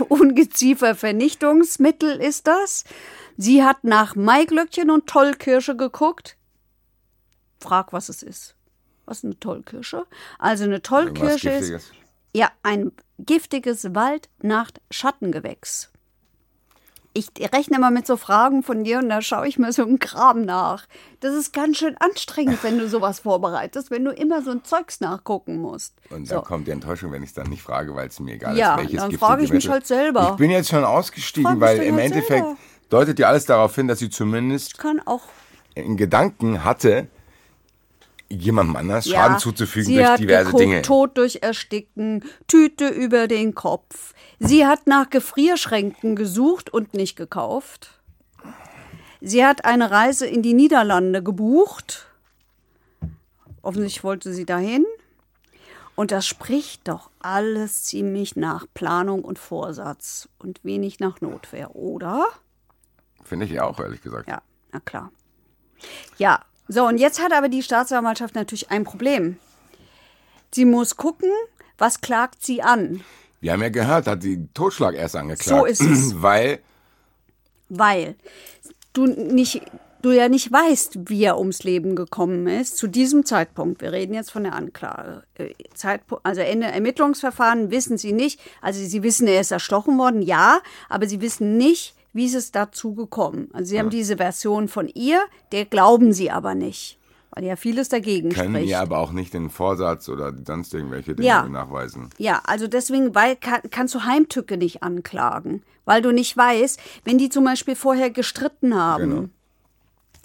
Ungeziefervernichtungsmittel ist das. Sie hat nach Maiglöckchen und Tollkirsche geguckt. Frag, was es ist. Was ist eine Tollkirsche? Also eine Tollkirsche ist ja, ein giftiges Wald-Nacht-Schattengewächs. Ich rechne mal mit so Fragen von dir und da schaue ich mir so einen Kram nach. Das ist ganz schön anstrengend, wenn du sowas vorbereitest, wenn du immer so ein Zeugs nachgucken musst. Und so. dann kommt die Enttäuschung, wenn ich es dann nicht frage, weil es mir egal Ja, ist, welches dann giftige frage ich mich halt selber. Ich bin jetzt schon ausgestiegen, weil im halt Endeffekt selber. deutet ja alles darauf hin, dass sie zumindest Kann auch in Gedanken hatte, jemandem anders Schaden zuzufügen sie durch hat diverse geguckt, Dinge. Tod durch Ersticken, Tüte über den Kopf. Sie hat nach Gefrierschränken gesucht und nicht gekauft. Sie hat eine Reise in die Niederlande gebucht. Offensichtlich wollte sie dahin. Und das spricht doch alles ziemlich nach Planung und Vorsatz und wenig nach Notwehr, oder? Finde ich auch, ehrlich gesagt. Ja, na klar. Ja, so, und jetzt hat aber die Staatsanwaltschaft natürlich ein Problem. Sie muss gucken, was klagt sie an. Wir haben ja gehört, hat sie Totschlag erst angeklagt. So ist es. Weil Weil du nicht, du ja nicht weißt, wie er ums Leben gekommen ist, zu diesem Zeitpunkt. Wir reden jetzt von der Anklage. Äh, Zeitpunkt, also Ende Ermittlungsverfahren wissen sie nicht. Also sie wissen, er ist erstochen worden, ja, aber sie wissen nicht, wie ist es dazu gekommen. Also sie haben diese Version von ihr, der glauben sie aber nicht. weil ja vieles dagegen Können spricht. ja aber auch nicht den Vorsatz oder sonst irgendwelche Dinge ja. nachweisen. Ja, also deswegen weil, kann, kannst du Heimtücke nicht anklagen, weil du nicht weißt, wenn die zum Beispiel vorher gestritten haben. Genau.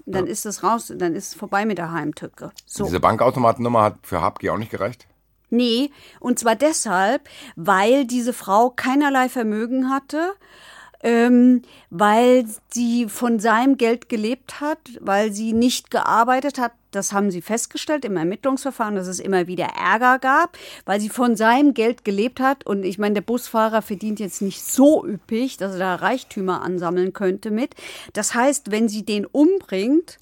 Dann ja. ist es raus, dann ist es vorbei mit der Heimtücke. So. Diese Bankautomatennummer hat für Habgi auch nicht gereicht? Nee, und zwar deshalb, weil diese Frau keinerlei Vermögen hatte ähm, weil sie von seinem Geld gelebt hat, weil sie nicht gearbeitet hat. Das haben sie festgestellt im Ermittlungsverfahren, dass es immer wieder Ärger gab, weil sie von seinem Geld gelebt hat. Und ich meine, der Busfahrer verdient jetzt nicht so üppig, dass er da Reichtümer ansammeln könnte mit. Das heißt, wenn sie den umbringt,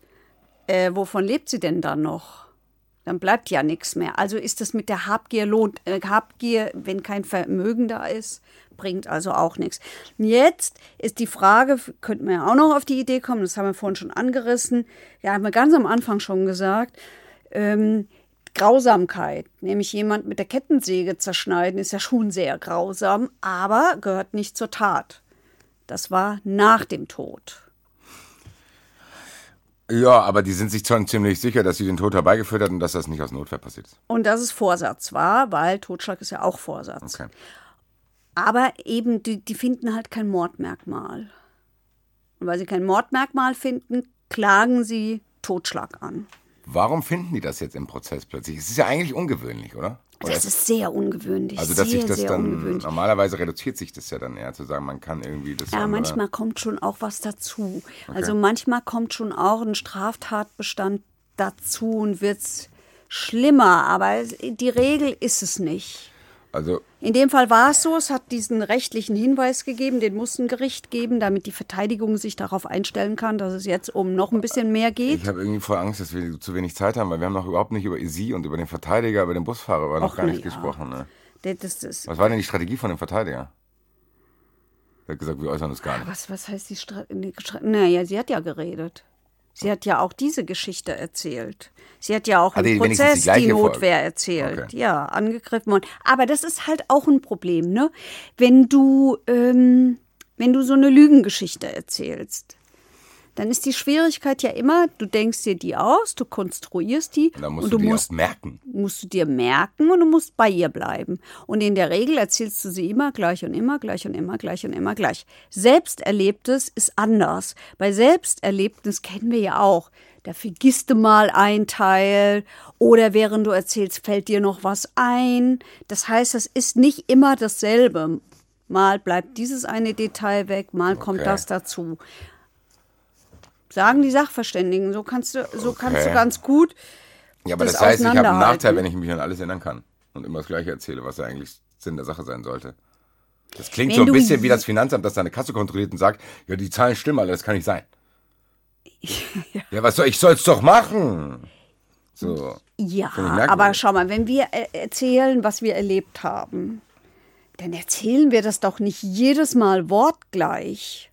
äh, wovon lebt sie denn dann noch? Dann bleibt ja nichts mehr. Also ist das mit der Habgier lohnt, äh, Habgier, wenn kein Vermögen da ist, bringt also auch nichts. Jetzt ist die Frage, könnten wir ja auch noch auf die Idee kommen, das haben wir vorhin schon angerissen, ja, haben wir ganz am Anfang schon gesagt, ähm, Grausamkeit, nämlich jemand mit der Kettensäge zerschneiden, ist ja schon sehr grausam, aber gehört nicht zur Tat. Das war nach dem Tod. Ja, aber die sind sich schon ziemlich sicher, dass sie den Tod herbeigeführt hat und dass das nicht aus Notwehr passiert ist. Und dass es Vorsatz war, weil Totschlag ist ja auch Vorsatz. Okay. Aber eben, die, die finden halt kein Mordmerkmal. Und weil sie kein Mordmerkmal finden, klagen sie Totschlag an. Warum finden die das jetzt im Prozess plötzlich? Es ist ja eigentlich ungewöhnlich, oder? Das ist sehr ungewöhnlich. Also, dass sehr, sich das dann, normalerweise reduziert sich das ja dann eher, zu sagen, man kann irgendwie das. Ja, haben, manchmal oder? kommt schon auch was dazu. Okay. Also, manchmal kommt schon auch ein Straftatbestand dazu und wird es schlimmer, aber die Regel ist es nicht. Also in dem Fall war es so, es hat diesen rechtlichen Hinweis gegeben, den muss ein Gericht geben, damit die Verteidigung sich darauf einstellen kann, dass es jetzt um noch ein bisschen mehr geht. Ich habe irgendwie voll Angst, dass wir zu wenig Zeit haben, weil wir haben noch überhaupt nicht über Sie und über den Verteidiger, über den Busfahrer war noch Och, gar nicht ja. gesprochen. Ne? Das, das, was war denn die Strategie von dem Verteidiger? Er hat gesagt, wir äußern uns gar nicht. Was, was heißt die Strategie? Naja, sie hat ja geredet. Sie hat ja auch diese Geschichte erzählt. Sie hat ja auch im Prozess die, die Notwehr Folge. erzählt. Okay. Ja, angegriffen worden. Aber das ist halt auch ein Problem, ne? Wenn du, ähm, wenn du so eine Lügengeschichte erzählst dann ist die Schwierigkeit ja immer, du denkst dir die aus, du konstruierst die. Und dann musst und du, du musst, merken. Musst du dir merken und du musst bei ihr bleiben. Und in der Regel erzählst du sie immer gleich und immer, gleich und immer, gleich und immer gleich. Selbsterlebtes ist anders. Bei Selbsterlebtes kennen wir ja auch. Da vergisst du mal ein Teil oder während du erzählst, fällt dir noch was ein. Das heißt, es ist nicht immer dasselbe. Mal bleibt dieses eine Detail weg, mal okay. kommt das dazu sagen die Sachverständigen. So kannst du, so okay. kannst du ganz gut. Ja, aber das, das heißt, ich habe einen Nachteil, wenn ich mich an alles erinnern kann und immer das Gleiche erzähle, was ja eigentlich Sinn der Sache sein sollte. Das klingt wenn so ein bisschen wie das Finanzamt, das seine Kasse kontrolliert und sagt, ja, die Zahlen stimmen alle, das kann nicht sein. ja. ja, was soll ich soll's doch machen? So. Ja, aber schau mal, wenn wir äh, erzählen, was wir erlebt haben, dann erzählen wir das doch nicht jedes Mal wortgleich.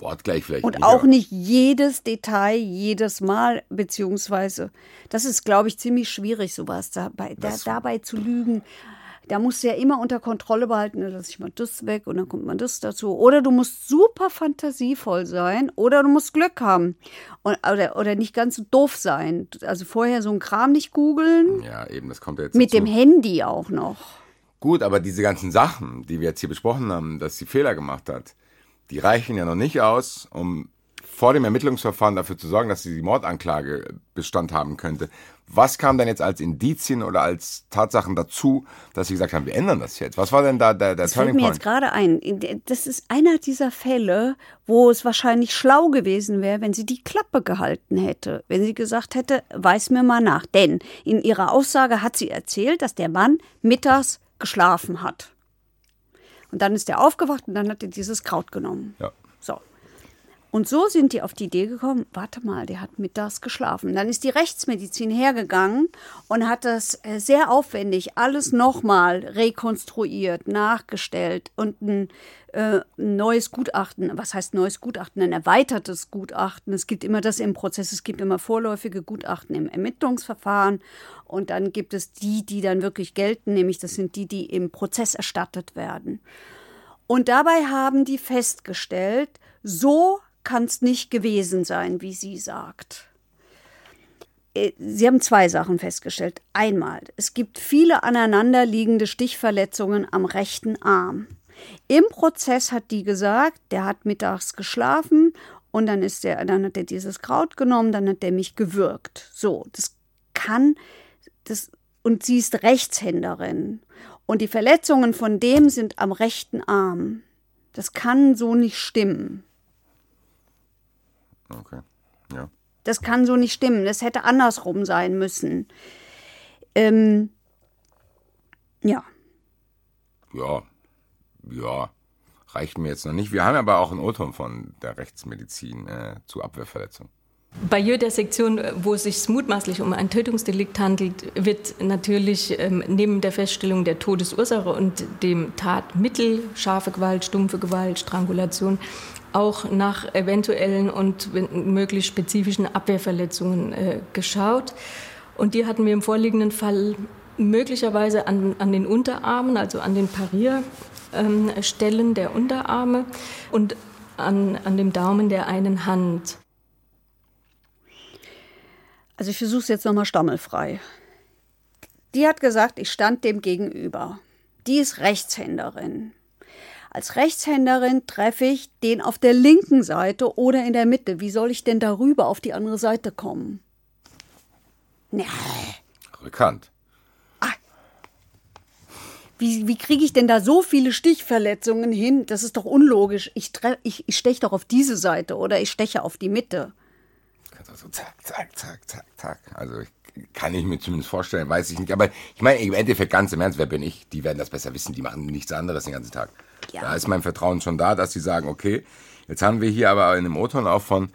Wortgleich vielleicht. Und auch nicht jedes Detail, jedes Mal, beziehungsweise, das ist, glaube ich, ziemlich schwierig, sowas dabei, da, dabei zu lügen. Da musst du ja immer unter Kontrolle behalten, dann lasse ich mal das weg und dann kommt man das dazu. Oder du musst super fantasievoll sein oder du musst Glück haben. Und, oder, oder nicht ganz so doof sein. Also vorher so einen Kram nicht googeln. Ja, eben, das kommt ja jetzt. Mit dazu. dem Handy auch noch. Gut, aber diese ganzen Sachen, die wir jetzt hier besprochen haben, dass sie Fehler gemacht hat, die reichen ja noch nicht aus, um vor dem Ermittlungsverfahren dafür zu sorgen, dass sie die Mordanklage Bestand haben könnte. Was kam denn jetzt als Indizien oder als Tatsachen dazu, dass Sie gesagt haben, wir ändern das jetzt? Was war denn da der, der das Turning fällt mir Point? jetzt gerade ein. Das ist einer dieser Fälle, wo es wahrscheinlich schlau gewesen wäre, wenn sie die Klappe gehalten hätte. Wenn sie gesagt hätte, weiß mir mal nach. Denn in ihrer Aussage hat sie erzählt, dass der Mann mittags geschlafen hat. Und dann ist er aufgewacht und dann hat er dieses Kraut genommen. Ja. Und so sind die auf die Idee gekommen, warte mal, der hat mittags geschlafen. Dann ist die Rechtsmedizin hergegangen und hat das äh, sehr aufwendig alles nochmal rekonstruiert, nachgestellt und ein, äh, neues Gutachten, was heißt neues Gutachten, ein erweitertes Gutachten. Es gibt immer das im Prozess, es gibt immer vorläufige Gutachten im Ermittlungsverfahren und dann gibt es die, die dann wirklich gelten, nämlich das sind die, die im Prozess erstattet werden. Und dabei haben die festgestellt, so kann es nicht gewesen sein, wie sie sagt. äh, Sie haben zwei Sachen festgestellt. Einmal, es gibt viele aneinanderliegende Stichverletzungen am rechten Arm. Im Prozess hat die gesagt, der hat mittags geschlafen und dann ist der, dann hat er dieses Kraut genommen, dann hat er mich gewürgt. So, das kann, das, und sie ist Rechtshänderin. Und die Verletzungen von dem sind am rechten Arm. Das kann so nicht stimmen. Okay, ja. Das kann so nicht stimmen. Das hätte andersrum sein müssen. Ähm, ja. Ja, ja, reicht mir jetzt noch nicht. Wir haben aber auch einen O-Ton von der Rechtsmedizin äh, zu Abwehrverletzungen. Bei jeder Sektion, wo es sich mutmaßlich um ein Tötungsdelikt handelt, wird natürlich ähm, neben der Feststellung der Todesursache und dem Tatmittel, scharfe Gewalt, stumpfe Gewalt, Strangulation, auch nach eventuellen und möglich spezifischen Abwehrverletzungen äh, geschaut. Und die hatten wir im vorliegenden Fall möglicherweise an, an den Unterarmen, also an den Parierstellen ähm, der Unterarme und an, an dem Daumen der einen Hand. Also ich versuche es jetzt nochmal stammelfrei. Die hat gesagt, ich stand dem gegenüber. Die ist Rechtshänderin. Als Rechtshänderin treffe ich den auf der linken Seite oder in der Mitte. Wie soll ich denn darüber auf die andere Seite kommen? Nee. Rückhand. Ah. Wie, wie kriege ich denn da so viele Stichverletzungen hin? Das ist doch unlogisch. Ich, ich, ich steche doch auf diese Seite oder ich steche auf die Mitte. So zack, zack, zack, zack, zack. Also ich, kann ich mir zumindest vorstellen, weiß ich nicht. Aber ich meine, im Endeffekt ganz im Ernst, wer bin ich? Die werden das besser wissen. Die machen nichts anderes den ganzen Tag. Ja. Da ist mein Vertrauen schon da, dass sie sagen, okay, jetzt haben wir hier aber in dem O-Ton auch von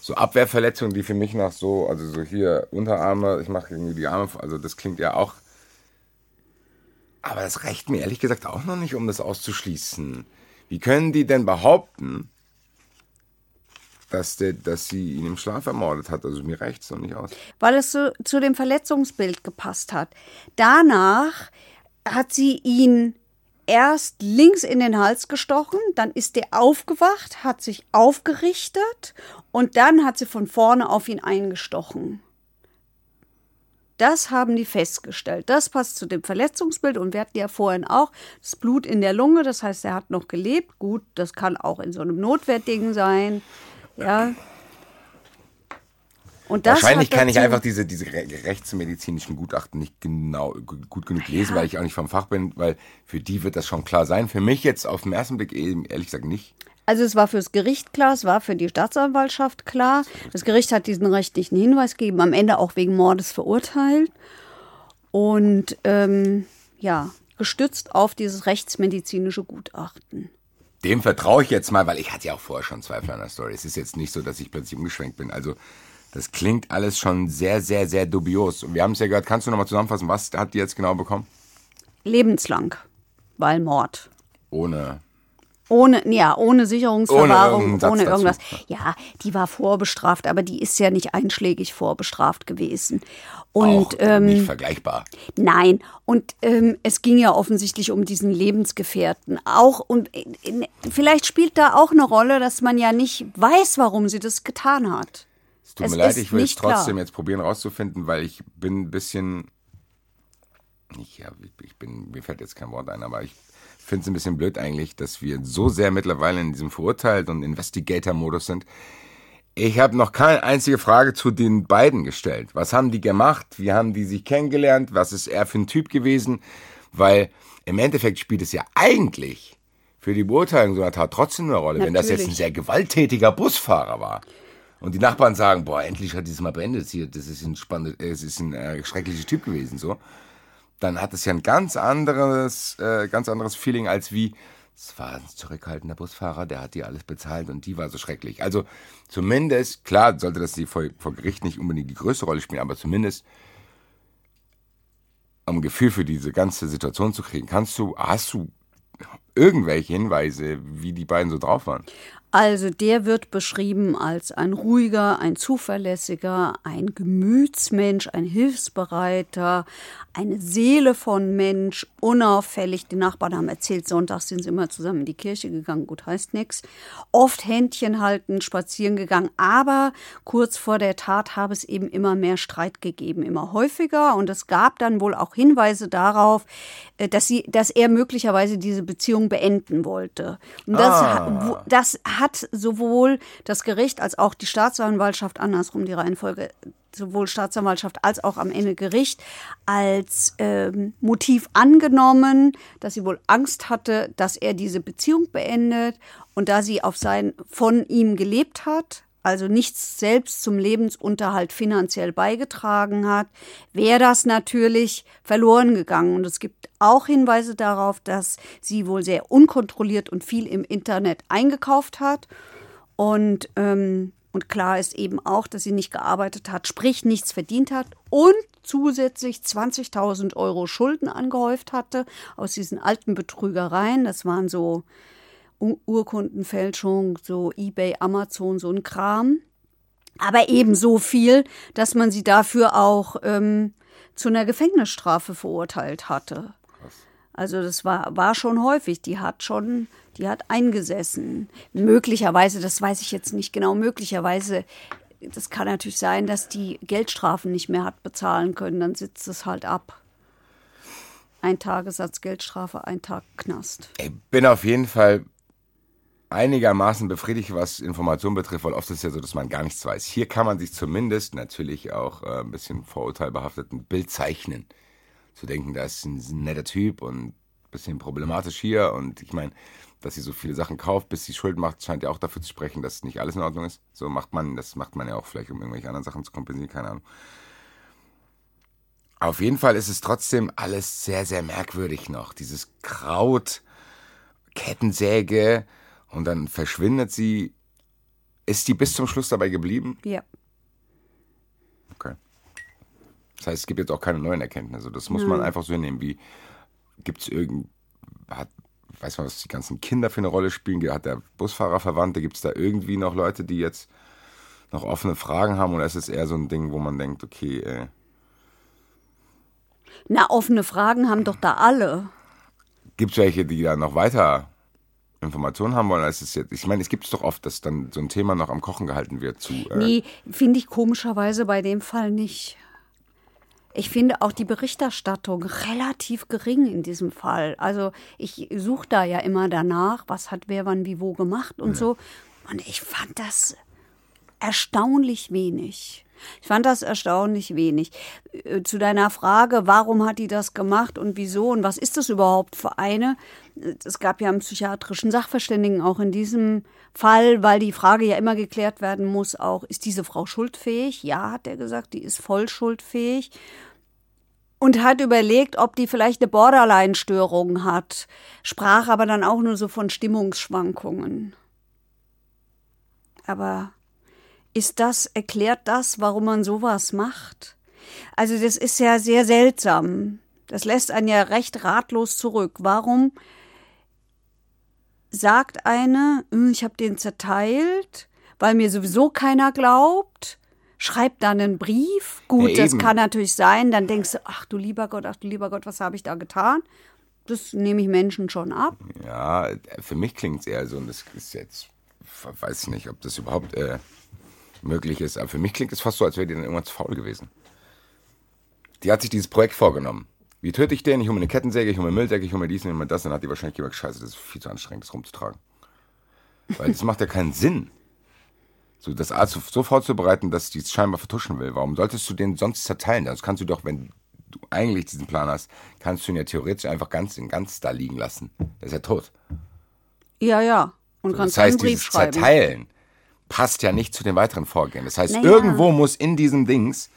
so Abwehrverletzungen, die für mich nach so, also so hier Unterarme, ich mache irgendwie die Arme, also das klingt ja auch. Aber das reicht mir ehrlich gesagt auch noch nicht, um das auszuschließen. Wie können die denn behaupten, dass, der, dass sie ihn im Schlaf ermordet hat? Also mir reicht es noch nicht aus. Weil es so, zu dem Verletzungsbild gepasst hat. Danach hat sie ihn erst links in den Hals gestochen, dann ist er aufgewacht, hat sich aufgerichtet und dann hat sie von vorne auf ihn eingestochen. Das haben die festgestellt. Das passt zu dem Verletzungsbild und wir hatten ja vorhin auch das Blut in der Lunge, das heißt, er hat noch gelebt. Gut, das kann auch in so einem Notwehrding sein. Ja, Wahrscheinlich kann ich einfach diese, diese rechtsmedizinischen Gutachten nicht genau gut genug lesen, ja. weil ich auch nicht vom Fach bin, weil für die wird das schon klar sein. Für mich jetzt auf den ersten Blick ehrlich gesagt nicht. Also es war fürs Gericht klar, es war für die Staatsanwaltschaft klar. Das Gericht hat diesen rechtlichen Hinweis gegeben, am Ende auch wegen Mordes verurteilt. Und ähm, ja, gestützt auf dieses rechtsmedizinische Gutachten. Dem vertraue ich jetzt mal, weil ich hatte ja auch vorher schon Zweifel an der Story. Es ist jetzt nicht so, dass ich plötzlich umgeschwenkt bin. Also das klingt alles schon sehr, sehr, sehr dubios. Und wir haben es ja gehört, kannst du nochmal zusammenfassen, was hat die jetzt genau bekommen? Lebenslang, weil Mord. Ohne. Ohne, ja, ohne Sicherungsverwahrung, ohne, ohne irgendwas. Ja, die war vorbestraft, aber die ist ja nicht einschlägig vorbestraft gewesen. Und, Auch ähm, nicht vergleichbar. Nein, und ähm, es ging ja offensichtlich um diesen Lebensgefährten. Auch und äh, vielleicht spielt da auch eine Rolle, dass man ja nicht weiß, warum sie das getan hat. Es tut es mir leid, ich will es trotzdem klar. jetzt probieren rauszufinden, weil ich bin ein bisschen. Ich, ja, ich bin, mir fällt jetzt kein Wort ein, aber ich finde es ein bisschen blöd eigentlich, dass wir so sehr mittlerweile in diesem Verurteilt- und Investigator-Modus sind. Ich habe noch keine einzige Frage zu den beiden gestellt. Was haben die gemacht? Wie haben die sich kennengelernt? Was ist er für ein Typ gewesen? Weil im Endeffekt spielt es ja eigentlich für die Beurteilung so einer Tat trotzdem eine Rolle, Natürlich. wenn das jetzt ein sehr gewalttätiger Busfahrer war. Und die Nachbarn sagen, boah, endlich hat dieses Mal beendet hier, das ist ein spannendes, es ist ein äh, schrecklicher Typ gewesen, so. Dann hat es ja ein ganz anderes, äh, ganz anderes Feeling als wie, es war ein zurückhaltender Busfahrer, der hat die alles bezahlt und die war so schrecklich. Also zumindest, klar sollte das vor, vor Gericht nicht unbedingt die größte Rolle spielen, aber zumindest um Gefühl für diese ganze Situation zu kriegen, kannst du, hast du irgendwelche Hinweise, wie die beiden so drauf waren? Also der wird beschrieben als ein ruhiger, ein zuverlässiger, ein Gemütsmensch, ein Hilfsbereiter, eine Seele von Mensch, unauffällig. Die Nachbarn haben erzählt, sonntags sind sie immer zusammen in die Kirche gegangen, gut heißt nichts. Oft Händchen halten, spazieren gegangen, aber kurz vor der Tat habe es eben immer mehr Streit gegeben, immer häufiger und es gab dann wohl auch Hinweise darauf, äh, dass sie, dass er möglicherweise diese Beziehung beenden wollte. Und das, ah. das hat sowohl das Gericht als auch die Staatsanwaltschaft, andersrum die Reihenfolge, sowohl Staatsanwaltschaft als auch am Ende Gericht als ähm, Motiv angenommen, dass sie wohl Angst hatte, dass er diese Beziehung beendet und da sie auf sein von ihm gelebt hat, also nichts selbst zum Lebensunterhalt finanziell beigetragen hat, wäre das natürlich verloren gegangen. Und es gibt auch Hinweise darauf, dass sie wohl sehr unkontrolliert und viel im Internet eingekauft hat. Und, ähm, und klar ist eben auch, dass sie nicht gearbeitet hat, sprich nichts verdient hat und zusätzlich 20.000 Euro Schulden angehäuft hatte aus diesen alten Betrügereien. Das waren so Urkundenfälschung, so eBay, Amazon, so ein Kram. Aber eben so viel, dass man sie dafür auch ähm, zu einer Gefängnisstrafe verurteilt hatte. Also das war, war schon häufig. Die hat schon, die hat eingesessen. Möglicherweise, das weiß ich jetzt nicht genau, möglicherweise, das kann natürlich sein, dass die Geldstrafen nicht mehr hat bezahlen können. Dann sitzt es halt ab. Ein Tagessatz Geldstrafe, ein Tag Knast. Ich bin auf jeden Fall einigermaßen befriedigt, was Information betrifft, weil oft ist es ja so, dass man gar nichts weiß. Hier kann man sich zumindest natürlich auch äh, ein bisschen vorurteilbehaftet ein Bild zeichnen. Zu denken, da ist ein, netter Typ und ein bisschen problematisch hier und ich meine, dass sie so viele Sachen kauft, bis sie Schuld macht, scheint ja auch dafür zu sprechen, dass nicht alles in Ordnung ist. So macht man, das macht man ja auch vielleicht, um irgendwelche anderen Sachen zu kompensieren, keine Ahnung. Auf jeden Fall ist es trotzdem alles sehr, sehr merkwürdig noch. Dieses Kraut, Kettensäge, und dann verschwindet sie. Ist die bis zum Schluss dabei geblieben? Ja. Okay. Das heißt, es gibt jetzt auch keine neuen Erkenntnisse. Das muss Nein. man einfach so hinnehmen. Wie gibt es irgend. Hat, weiß man, was die ganzen Kinder für eine Rolle spielen? Hat der Busfahrer Verwandte? Gibt es da irgendwie noch Leute, die jetzt noch offene Fragen haben? Oder ist es eher so ein Ding, wo man denkt, okay, äh, Na, offene Fragen haben doch da alle. Gibt es welche, die da noch weiter Informationen haben wollen, als es jetzt. Ich meine, es gibt es doch oft, dass dann so ein Thema noch am Kochen gehalten wird zu. Äh nee, finde ich komischerweise bei dem Fall nicht. Ich finde auch die Berichterstattung relativ gering in diesem Fall. Also ich suche da ja immer danach, was hat wer wann wie wo gemacht und ja. so. Und ich fand das erstaunlich wenig. Ich fand das erstaunlich wenig. Äh, zu deiner Frage, warum hat die das gemacht und wieso und was ist das überhaupt für eine? Es gab ja einen psychiatrischen Sachverständigen auch in diesem Fall, weil die Frage ja immer geklärt werden muss, auch ist diese Frau schuldfähig? Ja, hat er gesagt, die ist voll schuldfähig. Und hat überlegt, ob die vielleicht eine Borderline-Störung hat, sprach aber dann auch nur so von Stimmungsschwankungen. Aber ist das, erklärt das, warum man sowas macht? Also das ist ja sehr seltsam. Das lässt einen ja recht ratlos zurück. Warum sagt eine, hm, ich habe den zerteilt, weil mir sowieso keiner glaubt? Schreibt dann einen Brief. Gut, ja, das kann natürlich sein. Dann denkst du, ach du lieber Gott, ach du lieber Gott, was habe ich da getan? Das nehme ich Menschen schon ab. Ja, für mich klingt es eher so, und das ist jetzt, weiß ich nicht, ob das überhaupt äh, möglich ist. Aber für mich klingt es fast so, als wäre die dann irgendwann zu faul gewesen. Die hat sich dieses Projekt vorgenommen. Wie töte ich den? Ich hole mir eine Kettensäge, ich hole mir Mülldecke, ich hole mir dies und mir das. Dann hat die wahrscheinlich gesagt, scheiße, das ist viel zu anstrengend, das rumzutragen. Weil das macht ja keinen Sinn. So, das Arzt so vorzubereiten, dass die es scheinbar vertuschen will. Warum solltest du den sonst zerteilen? Das kannst du doch, wenn du eigentlich diesen Plan hast, kannst du ihn ja theoretisch einfach ganz in ganz da liegen lassen. Der ist ja tot. Ja, ja. Und so, kannst das heißt, einen Brief dieses schreiben. Zerteilen passt ja nicht zu den weiteren Vorgehen. Das heißt, naja. irgendwo muss in diesem Dings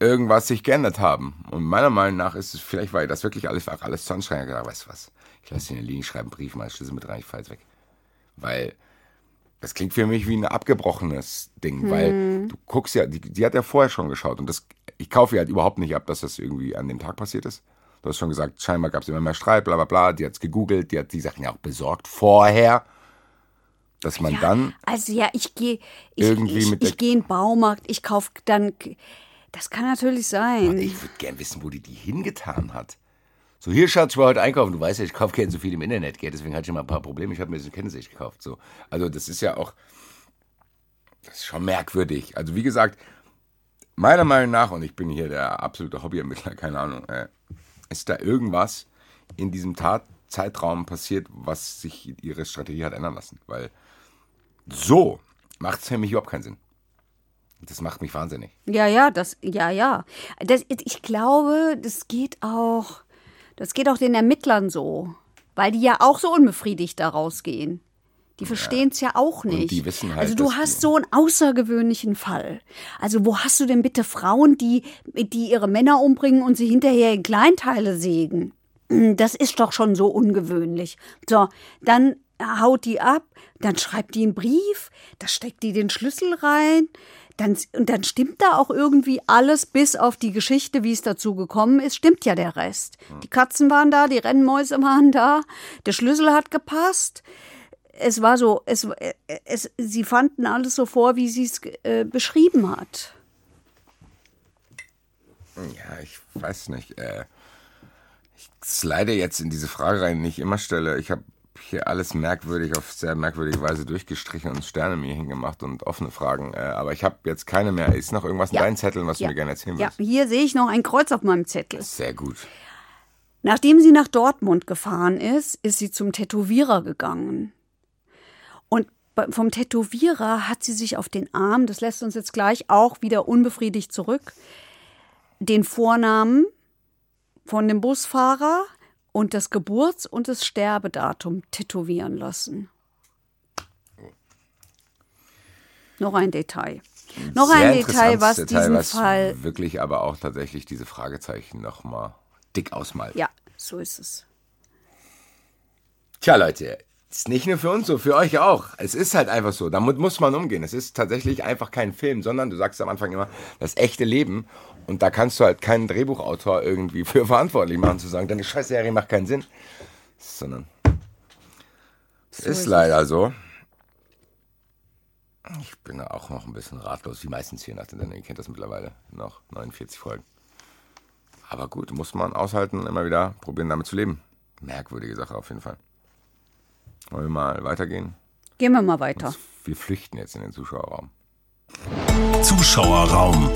irgendwas sich geändert haben. Und meiner Meinung nach ist es, vielleicht war das wirklich alles, war alles zu anstrengend. Ich weißt du was, ich lasse ihn liegen, schreibe einen Brief, mal Schlüssel mit rein, ich fahr jetzt weg. Weil das klingt für mich wie ein abgebrochenes Ding, hm. weil du guckst ja, die, die, hat ja vorher schon geschaut und das, ich kaufe ja halt überhaupt nicht ab, dass das irgendwie an dem Tag passiert ist. Du hast schon gesagt, scheinbar gab es immer mehr Streit, bla bla bla, die hat es gegoogelt, die hat die Sachen ja auch besorgt vorher dass man ja, dann. Also ja, ich gehe ich, irgendwie ich, ich, ich gehe in den Baumarkt, ich kaufe dann. Das kann natürlich sein. Und ich würde gern wissen, wo die die hingetan hat. So, hier, Schatz, ich war heute einkaufen. Du weißt ja, ich kaufe gerne so viel im Internet, gell? deswegen hatte ich immer ein paar Probleme. Ich habe mir so eine Kennsicht gekauft. So. Also, das ist ja auch. Das ist schon merkwürdig. Also, wie gesagt, meiner Meinung nach, und ich bin hier der absolute Hobbyermittler, keine Ahnung, äh, ist da irgendwas in diesem Tatzeitraum passiert, was sich ihre Strategie hat ändern lassen. Weil so macht es für mich überhaupt keinen Sinn. Das macht mich wahnsinnig. Ja, ja, das, ja, ja. Das, ich glaube, das geht auch, das geht auch den Ermittlern so, weil die ja auch so unbefriedigt da rausgehen. Die verstehen es ja. ja. auch nicht. Und die wissen halt, also du hast so einen außergewöhnlichen Fall. Also wo hast du denn bitte Frauen, die, die ihre Männer umbringen und sie hinterher in Kleinteile sägen? Das ist doch schon so ungewöhnlich. So, dann haut die ab, dann schreibt die einen Brief, da steckt die den Schlüssel rein, dann, und dann stimmt da auch irgendwie alles, bis auf die Geschichte, wie es dazu gekommen ist, stimmt ja der Rest. Die Katzen waren da, die Rennmäuse waren da, der Schlüssel hat gepasst. Es war so, es, es, sie fanden alles so vor, wie sie es äh, beschrieben hat. Ja, ich weiß nicht. Äh, ich slide jetzt in diese Frage rein, die ich immer stelle. Ich habe hier alles merkwürdig auf sehr merkwürdige Weise durchgestrichen und Sterne mir hingemacht und offene Fragen. Äh, aber ich habe jetzt keine mehr. Ist noch irgendwas ja. in deinen Zetteln, was ja. du mir gerne erzählen willst? Ja, hier sehe ich noch ein Kreuz auf meinem Zettel. Sehr gut. Nachdem sie nach Dortmund gefahren ist, ist sie zum Tätowierer gegangen. Und vom Tätowierer hat sie sich auf den Arm, das lässt uns jetzt gleich auch wieder unbefriedigt zurück, den Vornamen von dem Busfahrer, und das Geburts- und das Sterbedatum tätowieren lassen. Noch ein Detail. Noch Sehr ein Detail, was Detail, diesen was Fall wirklich aber auch tatsächlich diese Fragezeichen noch mal dick ausmalt. Ja, so ist es. Tja, Leute, ist nicht nur für uns so, für euch auch. Es ist halt einfach so. Damit muss man umgehen. Es ist tatsächlich einfach kein Film, sondern du sagst am Anfang immer, das echte Leben. Und da kannst du halt keinen Drehbuchautor irgendwie für verantwortlich machen, zu sagen, deine Scheißserie macht keinen Sinn. Sondern es so ist, ist leider so. Ich bin auch noch ein bisschen ratlos, wie meistens hier nach den Sendungen. Ihr kennt das mittlerweile. Noch 49 Folgen. Aber gut, muss man aushalten, immer wieder probieren, damit zu leben. Merkwürdige Sache auf jeden Fall. Wollen wir mal weitergehen? Gehen wir mal weiter. Wir flüchten jetzt in den Zuschauerraum. Zuschauerraum.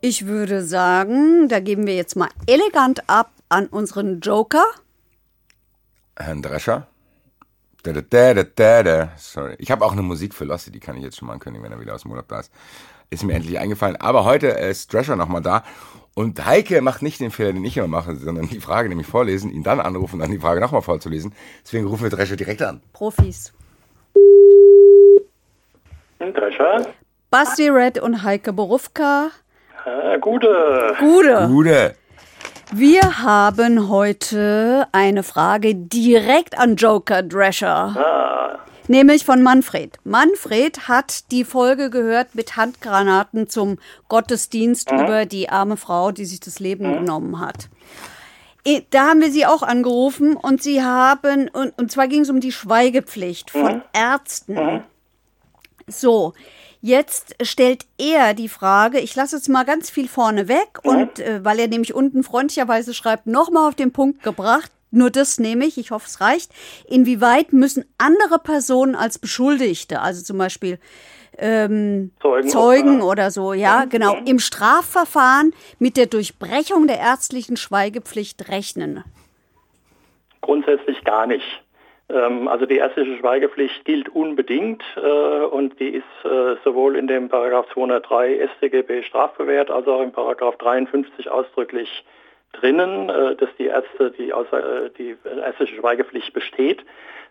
Ich würde sagen, da geben wir jetzt mal elegant ab an unseren Joker. Herrn Drescher. Da, da, da, da, da. Sorry. Ich habe auch eine Musik für Lossi, die kann ich jetzt schon mal ankündigen, wenn er wieder aus dem Urlaub da ist. Ist mir endlich eingefallen. Aber heute ist Drescher nochmal da und Heike macht nicht den Fehler, den ich immer mache, sondern die Frage nämlich vorlesen, ihn dann anrufen und dann die Frage nochmal vorzulesen. Deswegen rufen wir Drescher direkt an. Profis. Drescher. Basti Red und Heike Borufka. Ah, gute. Gute. Gute. Wir haben heute eine Frage direkt an Joker Drescher. Ah. Nämlich von Manfred. Manfred hat die Folge gehört mit Handgranaten zum Gottesdienst mhm. über die arme Frau, die sich das Leben mhm. genommen hat. Da haben wir sie auch angerufen und sie haben, und, und zwar ging es um die Schweigepflicht von mhm. Ärzten. Mhm. So, Jetzt stellt er die Frage, ich lasse jetzt mal ganz viel vorne weg und äh, weil er nämlich unten freundlicherweise schreibt, nochmal auf den Punkt gebracht, nur das nehme ich, ich hoffe, es reicht. Inwieweit müssen andere Personen als Beschuldigte, also zum Beispiel ähm, Zeugen, Zeugen oder so, ja, mhm. genau, im Strafverfahren mit der Durchbrechung der ärztlichen Schweigepflicht rechnen? Grundsätzlich gar nicht. Ähm, also die ärztliche Schweigepflicht gilt unbedingt äh, und die ist äh, sowohl in dem Paragraph 203 StGB strafbewehrt als auch im Paragraph 53 ausdrücklich drinnen, äh, dass die Ärzte die, äh, die ärztliche Schweigepflicht besteht.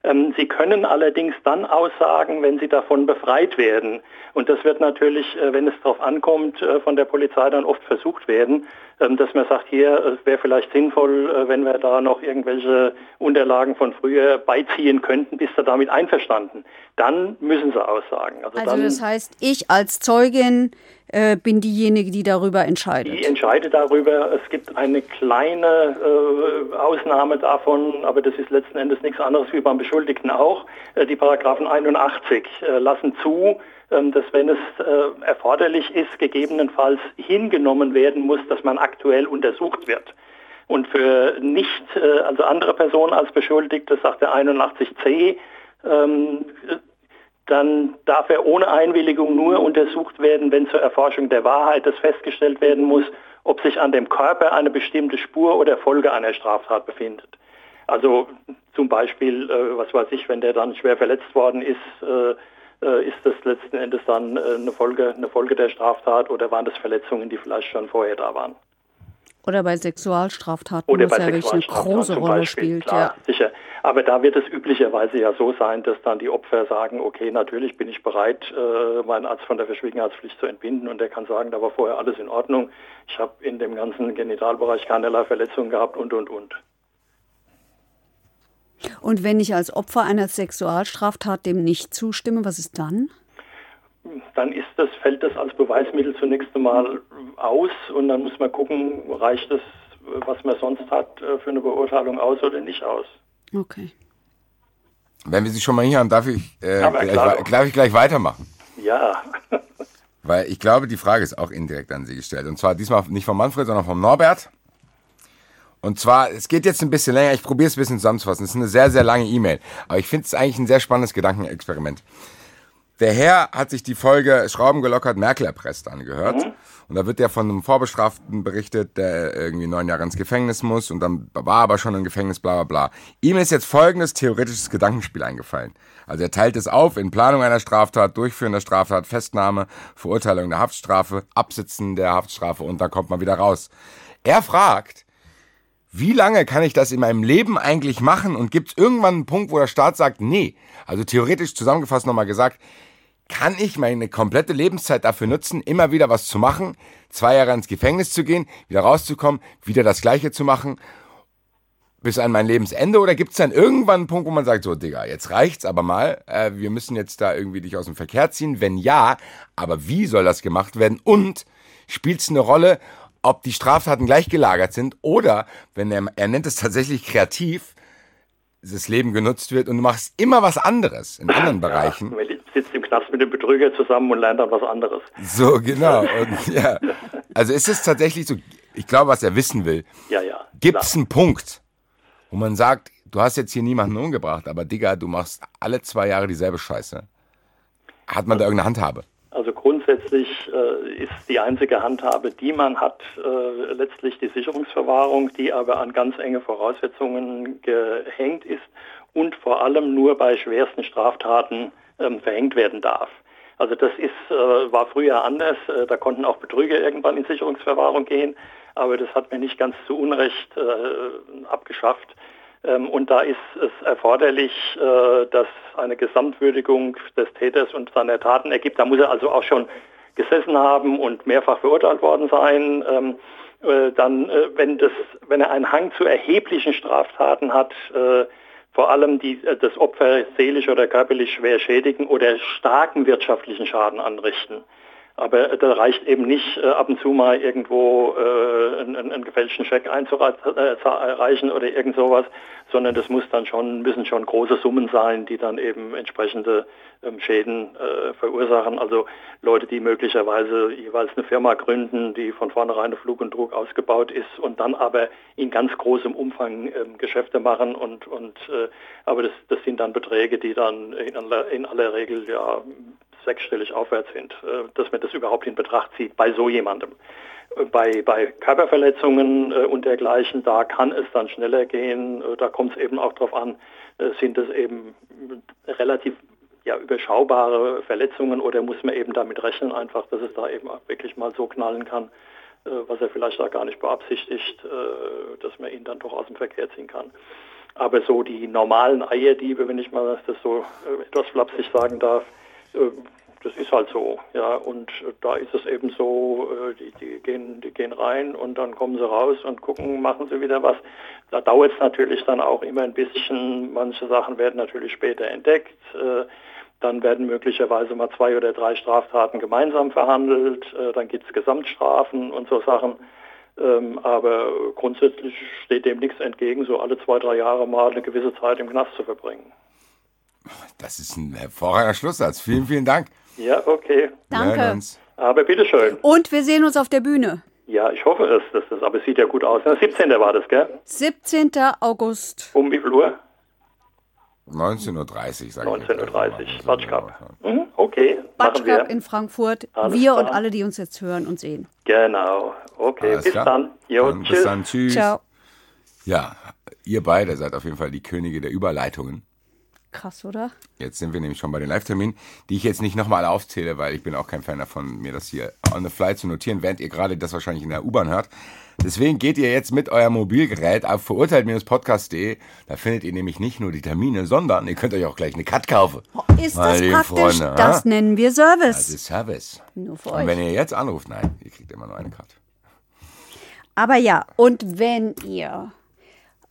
Ähm, sie können allerdings dann aussagen, wenn sie davon befreit werden. Und das wird natürlich, äh, wenn es darauf ankommt, von der Polizei dann oft versucht werden, ähm, dass man sagt, hier es wäre vielleicht sinnvoll, wenn wir da noch irgendwelche Unterlagen von früher beiziehen könnten, bist du damit einverstanden. Dann müssen sie aussagen. Also, also das heißt, ich als Zeugin äh, bin diejenige, die darüber entscheidet. Die entscheidet darüber. Es gibt eine kleine äh, Ausnahme davon, aber das ist letzten Endes nichts anderes wie beim Beschuldigten auch. Äh, die Paragraphen 81 äh, lassen zu, ähm, dass wenn es äh, erforderlich ist, gegebenenfalls hingenommen werden muss, dass man aktuell untersucht wird. Und für nicht, äh, also andere Personen als Beschuldigte, sagt der 81c, ähm, dann darf er ohne Einwilligung nur untersucht werden, wenn zur Erforschung der Wahrheit es festgestellt werden muss, ob sich an dem Körper eine bestimmte Spur oder Folge einer Straftat befindet. Also zum Beispiel, äh, was weiß ich, wenn der dann schwer verletzt worden ist, äh, äh, ist das letzten Endes dann äh, eine, Folge, eine Folge der Straftat oder waren das Verletzungen, die vielleicht schon vorher da waren? Oder bei Sexualstraftaten, Oder bei ja wirklich eine große Rolle Beispiel, spielt. Klar, ja. sicher. Aber da wird es üblicherweise ja so sein, dass dann die Opfer sagen, okay, natürlich bin ich bereit, äh, meinen Arzt von der Verschwiegenheitspflicht zu entbinden und der kann sagen, da war vorher alles in Ordnung. Ich habe in dem ganzen Genitalbereich keinerlei Verletzungen gehabt und, und, und. Und wenn ich als Opfer einer Sexualstraftat dem nicht zustimme, was ist dann? Dann ist das, fällt das als Beweismittel zunächst einmal aus und dann muss man gucken, reicht das, was man sonst hat, äh, für eine Beurteilung aus oder nicht aus. Okay. Wenn wir Sie schon mal hier haben, darf ich, äh, gleich, darf ich gleich weitermachen? Ja. Weil ich glaube, die Frage ist auch indirekt an Sie gestellt. Und zwar diesmal nicht von Manfred, sondern von Norbert. Und zwar, es geht jetzt ein bisschen länger, ich probiere es ein bisschen zusammenzufassen. Es ist eine sehr, sehr lange E-Mail. Aber ich finde es eigentlich ein sehr spannendes Gedankenexperiment. Der Herr hat sich die Folge Schrauben gelockert, Merkel erpresst angehört. Mhm. Und da wird ja von einem Vorbestraften berichtet, der irgendwie neun Jahre ins Gefängnis muss und dann war aber schon im Gefängnis, bla bla bla. Ihm ist jetzt folgendes theoretisches Gedankenspiel eingefallen. Also er teilt es auf in Planung einer Straftat, Durchführen der Straftat, Festnahme, Verurteilung der Haftstrafe, Absitzen der Haftstrafe und da kommt man wieder raus. Er fragt, wie lange kann ich das in meinem Leben eigentlich machen und gibt es irgendwann einen Punkt, wo der Staat sagt, nee. Also theoretisch zusammengefasst nochmal gesagt, kann ich meine komplette Lebenszeit dafür nutzen, immer wieder was zu machen, zwei Jahre ins Gefängnis zu gehen, wieder rauszukommen, wieder das Gleiche zu machen, bis an mein Lebensende? Oder gibt es dann irgendwann einen Punkt, wo man sagt, so, Digga, jetzt reicht's aber mal, äh, wir müssen jetzt da irgendwie dich aus dem Verkehr ziehen? Wenn ja, aber wie soll das gemacht werden? Und spielt es eine Rolle, ob die Straftaten gleich gelagert sind oder, wenn er, er nennt es tatsächlich kreativ, das Leben genutzt wird und du machst immer was anderes in anderen Bereichen. Ja, Knast mit dem Betrüger zusammen und lernt dann was anderes. So, genau. Und, ja. Also ist es tatsächlich so, ich glaube, was er wissen will. Ja, ja. Gibt es einen Punkt, wo man sagt, du hast jetzt hier niemanden umgebracht, aber Digga, du machst alle zwei Jahre dieselbe Scheiße. Hat man da irgendeine Handhabe? Also grundsätzlich äh, ist die einzige Handhabe, die man hat, äh, letztlich die Sicherungsverwahrung, die aber an ganz enge Voraussetzungen gehängt ist und vor allem nur bei schwersten Straftaten ähm, verhängt werden darf. Also das ist, äh, war früher anders. Äh, da konnten auch Betrüger irgendwann in Sicherungsverwahrung gehen, aber das hat mir nicht ganz zu Unrecht äh, abgeschafft. Ähm, und da ist es erforderlich, dass eine Gesamtwürdigung des Täters und seiner Taten ergibt. Da muss er also auch schon gesessen haben und mehrfach verurteilt worden sein. Ähm, äh, dann, wenn, das, wenn er einen Hang zu erheblichen Straftaten hat, vor allem die, äh, das Opfer seelisch oder körperlich schwer schädigen oder starken wirtschaftlichen Schaden anrichten. Aber da reicht eben nicht, äh, ab und zu mal irgendwo äh, einen, einen gefälschten Scheck einzureichen oder irgend sowas, sondern das muss dann schon, müssen schon große Summen sein, die dann eben entsprechende ähm, Schäden äh, verursachen. Also Leute, die möglicherweise jeweils eine Firma gründen, die von vornherein auf Flug und Druck ausgebaut ist und dann aber in ganz großem Umfang ähm, Geschäfte machen und, und äh, aber das, das sind dann Beträge, die dann in aller, in aller Regel ja sechsstellig aufwärts sind, äh, dass man das überhaupt in Betracht zieht bei so jemandem. Äh, bei, bei Körperverletzungen äh, und dergleichen, da kann es dann schneller gehen. Da kommt es eben auch darauf an, sind es eben relativ ja, überschaubare Verletzungen oder muss man eben damit rechnen, einfach, dass es da eben wirklich mal so knallen kann, was er vielleicht da gar nicht beabsichtigt, dass man ihn dann doch aus dem Verkehr ziehen kann. Aber so die normalen Eierdiebe, wenn ich mal das so etwas flapsig sagen darf, das ist halt so, ja. Und da ist es eben so, äh, die, die, gehen, die gehen rein und dann kommen sie raus und gucken, machen sie wieder was. Da dauert es natürlich dann auch immer ein bisschen. Manche Sachen werden natürlich später entdeckt. Äh, Dann werden möglicherweise mal zwei oder drei Straftaten gemeinsam verhandelt. Äh, dann gibt es Gesamtstrafen und so Sachen. Ähm, aber grundsätzlich steht dem nichts entgegen, so alle zwei, drei Jahre mal eine gewisse Zeit im Knast zu verbringen. Das ist ein hervorragender Schlusssatz. Vielen, vielen Dank. Ja, okay. Danke. Aber bitteschön. Und wir sehen uns auf der Bühne. Ja, ich hoffe es. Das, das, aber es sieht ja gut aus. 17. war das, gell? 17. August. Um wie viel Uhr? 19.30 Uhr, sage 19.30 Uhr, Batsch. Mhm, okay, Batsch in Frankfurt. Alles wir klar. und alle, die uns jetzt hören und sehen. Genau, okay, Alles bis klar. dann. Jo, dann tschüss. Bis dann, tschüss. Ciao. Ja, ihr beide seid auf jeden Fall die Könige der Überleitungen. Krass, oder? Jetzt sind wir nämlich schon bei den Live-Terminen, die ich jetzt nicht nochmal aufzähle, weil ich bin auch kein Fan davon, mir das hier on the fly zu notieren, während ihr gerade das wahrscheinlich in der U-Bahn hört. Deswegen geht ihr jetzt mit eurem Mobilgerät auf verurteilt-podcast.de. Da findet ihr nämlich nicht nur die Termine, sondern ihr könnt euch auch gleich eine Cut kaufen. Oh, ist das praktisch? Freunde, das ha? nennen wir Service. Das ist Service. Nur für euch. Und wenn ihr jetzt anruft, nein, ihr kriegt immer nur eine Cut. Aber ja, und wenn ihr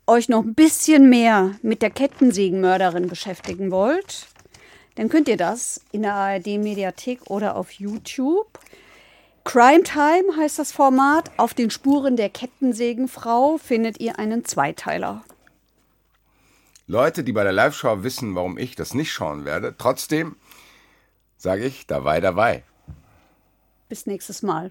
euch noch ein bisschen mehr mit der Kettensägenmörderin beschäftigen wollt, dann könnt ihr das in der ARD-Mediathek oder auf YouTube. Crime Time heißt das Format. Auf den Spuren der Kettensägenfrau findet ihr einen Zweiteiler. Leute, die bei der Live-Show wissen, warum ich das nicht schauen werde, trotzdem sage ich dabei, dabei. Bis nächstes Mal.